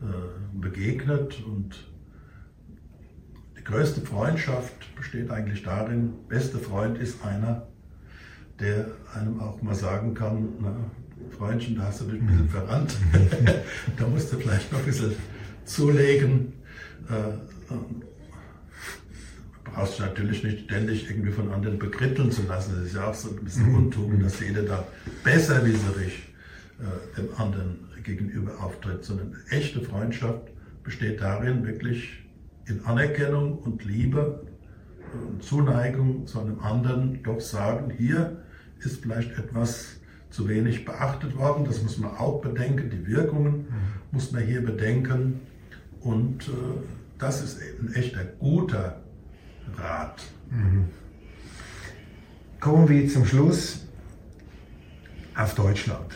äh, begegnet. Und die größte Freundschaft besteht eigentlich darin, beste Freund ist einer, der einem auch mal sagen kann, na, Freundchen, da hast du dich ein bisschen verrannt, da musst du vielleicht noch ein bisschen zulegen. Äh, brauchst du natürlich nicht ständig irgendwie von anderen bekritteln zu lassen. Das ist ja auch so ein bisschen mhm. Untugend, dass jeder da besserwisserisch äh, dem anderen gegenüber auftritt, sondern echte Freundschaft besteht darin, wirklich in Anerkennung und Liebe und Zuneigung zu einem anderen doch sagen, hier ist vielleicht etwas zu wenig beachtet worden, das muss man auch bedenken, die Wirkungen mhm. muss man hier bedenken und äh, das ist ein echter guter Rat. Mhm. Kommen wir zum Schluss. auf Deutschland.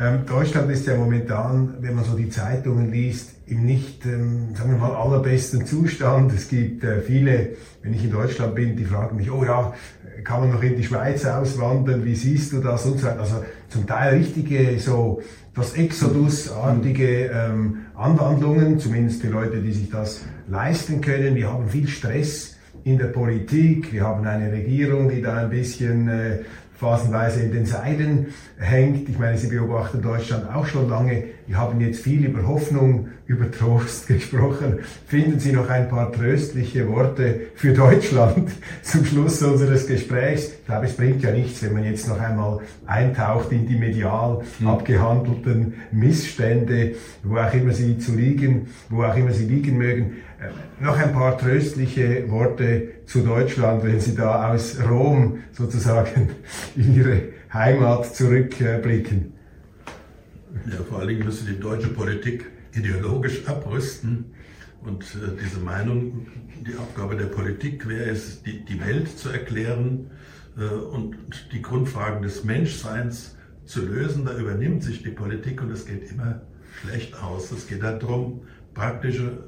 Ähm, Deutschland ist ja momentan, wenn man so die Zeitungen liest, im nicht, ähm, sagen wir mal, allerbesten Zustand. Es gibt äh, viele, wenn ich in Deutschland bin, die fragen mich, oh ja, kann man noch in die Schweiz auswandern, wie siehst du das und so weiter. Also zum Teil richtige, so das Exodus-artige ähm, Anwandlungen, zumindest für Leute, die sich das leisten können. Wir haben viel Stress in der Politik, wir haben eine Regierung, die da ein bisschen äh, phasenweise in den Seilen hängt. Ich meine, Sie beobachten Deutschland auch schon lange. Wir haben jetzt viel über Hoffnung, über Trost gesprochen. Finden Sie noch ein paar tröstliche Worte für Deutschland zum Schluss unseres Gesprächs? Ich glaube, es bringt ja nichts, wenn man jetzt noch einmal eintaucht in die medial hm. abgehandelten Missstände, wo auch immer sie zu liegen, wo auch immer sie liegen mögen. Noch ein paar tröstliche Worte zu Deutschland, wenn Sie da aus Rom sozusagen in Ihre Heimat zurückblicken. Ja, vor allen Dingen müsste die deutsche Politik ideologisch abrüsten. Und äh, diese Meinung, die Aufgabe der Politik wäre es, die, die Welt zu erklären äh, und die Grundfragen des Menschseins zu lösen. Da übernimmt sich die Politik und es geht immer schlecht aus. Es geht darum, praktische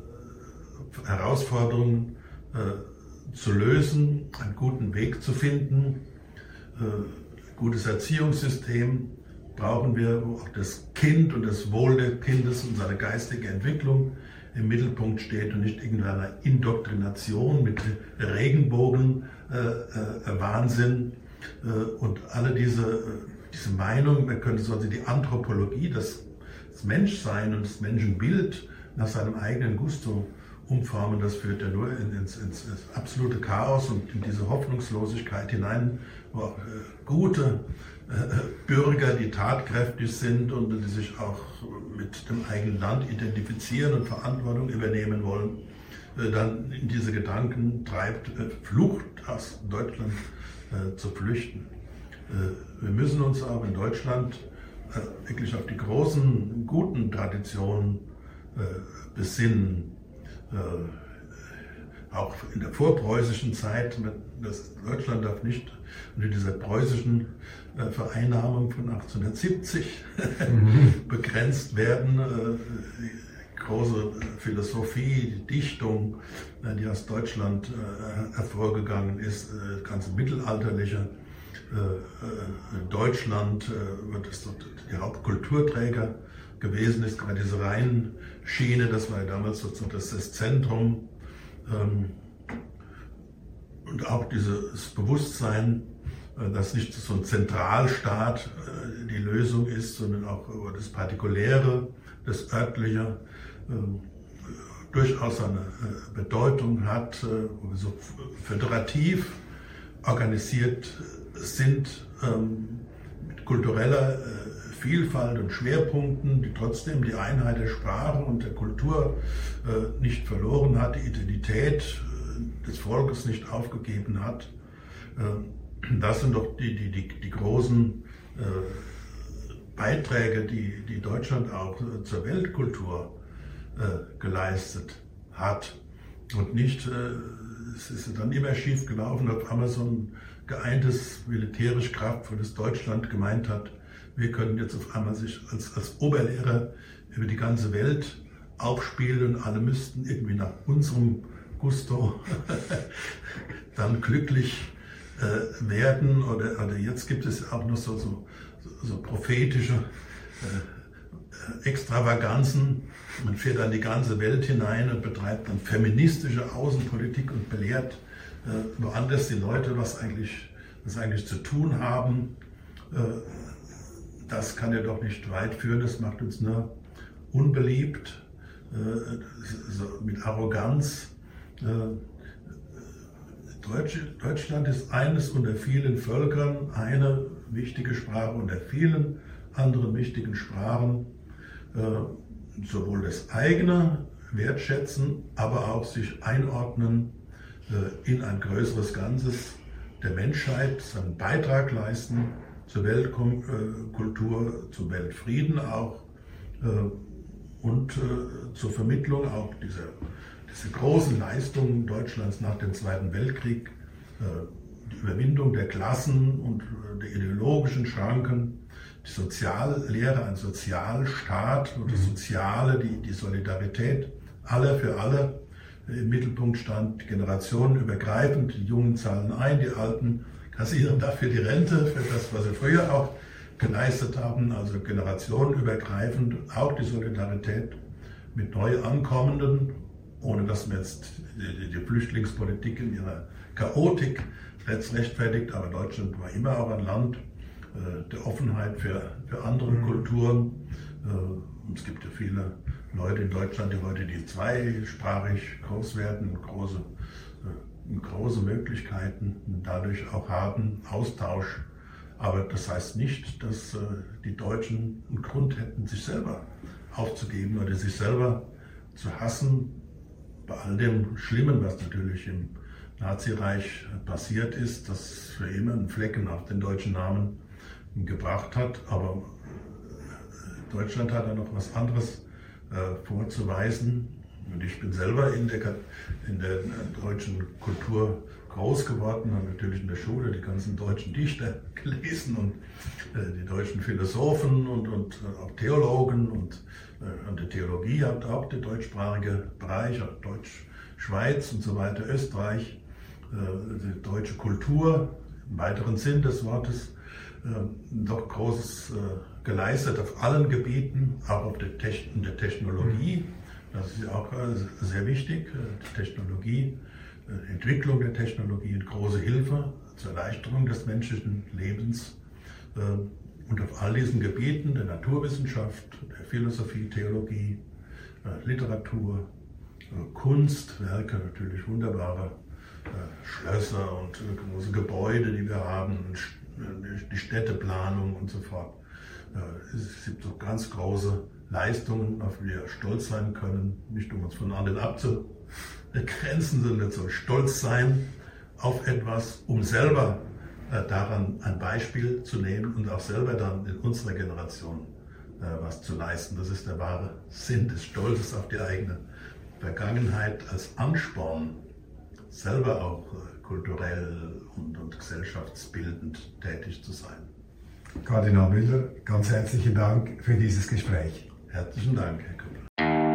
Herausforderungen äh, zu lösen, einen guten Weg zu finden. Äh, gutes Erziehungssystem brauchen wir, wo auch das Kind und das Wohl des Kindes und seine geistige Entwicklung im Mittelpunkt steht und nicht irgendeiner Indoktrination mit Regenbogen-Wahnsinn. Äh, äh, und alle diese, äh, diese Meinung, man könnte so die Anthropologie, das, das Menschsein und das Menschenbild nach seinem eigenen Gusto umformen, das führt ja nur ins, ins, ins, absolute Chaos und in diese Hoffnungslosigkeit hinein, wo auch äh, gute äh, Bürger, die tatkräftig sind und die sich auch mit dem eigenen Land identifizieren und Verantwortung übernehmen wollen, äh, dann in diese Gedanken treibt, äh, Flucht aus Deutschland äh, zu flüchten. Äh, wir müssen uns auch in Deutschland wirklich auf die großen, guten Traditionen besinnen auch in der vorpreußischen Zeit, das Deutschland darf nicht unter dieser preußischen äh, Vereinnahmung von 1870 mhm. begrenzt werden. Äh, große Philosophie, die Dichtung, äh, die aus Deutschland äh, hervorgegangen ist, äh, ganze mittelalterliche Deutschland, das dort die Hauptkulturträger gewesen ist, gerade diese Rheinschiene, das war ja damals sozusagen das, das Zentrum. Ähm, und auch dieses Bewusstsein, äh, dass nicht so ein Zentralstaat äh, die Lösung ist, sondern auch das Partikuläre, das Örtliche ähm, durchaus eine äh, Bedeutung hat, wo wir so föderativ organisiert sind, ähm, mit kultureller Vielfalt und Schwerpunkten, die trotzdem die Einheit der Sprache und der Kultur äh, nicht verloren hat, die Identität äh, des Volkes nicht aufgegeben hat. Äh, das sind doch die, die, die, die großen Beiträge, die, die Deutschland auch zur Weltkultur geleistet hat. Und nicht, es ist dann immer schief gelaufen, ob ein geeintes, militärisch kraftvolles Deutschland gemeint hat, wir können jetzt auf einmal sich als, als Oberlehrer über die ganze Welt aufspielen und alle müssten irgendwie nach unserem Gusto dann glücklich äh, werden. Oder, oder jetzt gibt es auch noch so, so, so prophetische äh, Extravaganzen. Man fährt an die ganze Welt hinein und betreibt dann feministische Außenpolitik und belehrt äh, woanders die Leute, was eigentlich, was eigentlich zu tun haben. Äh, das kann ja doch nicht weit führen, das macht uns nur unbeliebt, äh, mit Arroganz. Äh, Deutschland ist eines unter vielen Völkern, eine wichtige Sprache unter vielen anderen wichtigen Sprachen. Äh, sowohl das eigene wertschätzen, aber auch sich einordnen in ein größeres Ganzes der Menschheit, seinen Beitrag leisten zur Weltkultur, zum Weltfrieden auch äh, und äh, zur Vermittlung auch dieser, dieser großen Leistungen Deutschlands nach dem Zweiten Weltkrieg, äh, die Überwindung der Klassen und der ideologischen Schranken, die Soziallehre, ein Sozialstaat oder Soziale, die, die Solidarität, alle für alle im Mittelpunkt stand, generationenübergreifend, die Jungen zahlen ein, die Alten kassieren dafür die Rente, für das, was sie früher auch geleistet haben, also generationenübergreifend, auch die Solidarität mit neu ankommenden, ohne dass man jetzt die, die Flüchtlingspolitik in ihrer Chaotik rechtfertigt, aber Deutschland war immer auch ein Land äh, der Offenheit für, für andere mhm. Kulturen. Äh, es gibt ja viele Leute in Deutschland, die heute die zweisprachig groß werden, große, große Möglichkeiten dadurch auch haben, Austausch. Aber das heißt nicht, dass äh, die Deutschen einen Grund hätten, sich selber aufzugeben oder sich selber zu hassen, bei all dem Schlimmen, was natürlich im Nazireich passiert ist, das für immer einen Flecken auf den deutschen Namen gebracht hat. Aber äh, Deutschland hat da noch was anderes äh, vorzuweisen. Und ich bin selber in der, in der deutschen Kultur groß geworden, habe natürlich in der Schule die ganzen deutschen Dichter gelesen und äh, die deutschen Philosophen und, und äh, auch Theologen und, äh, und die Theologie hat auch der deutschsprachige Bereich, auch Deutsch, Schweiz und so weiter, Österreich, äh, die deutsche Kultur im weiteren Sinn des Wortes doch Großes geleistet auf allen Gebieten, auch auf der, Techn der Technologie. Das ist auch sehr wichtig. Die Technologie äh, Entwicklung der Technologie große Hilfe zur Erleichterung des menschlichen Lebens. Äh, und auf all diesen Gebieten der Naturwissenschaft, der Philosophie, Theologie, äh, Literatur, Kunst, Werke, natürlich wunderbare Schlösser und große Gebäude, die wir haben, die Städteplanung und so fort. Es gibt so ganz große Leistungen, auf die wir stolz sein können, nicht um uns von anderen abzu Grenzen, sondern so stolz sein auf etwas, um selber äh, daran ein Beispiel zu nehmen und auch selber dann in unserer Generation äh, was zu leisten. Das ist der wahre Sinn des Stolzes auf die eigene Vergangenheit als Ansporn, selber auch äh, kulturell und, und gesellschaftsbildend tätig zu sein. Kardinal Müller, ganz herzlichen Dank für dieses Gespräch. Herzlichen Dank, Herr Kuppel.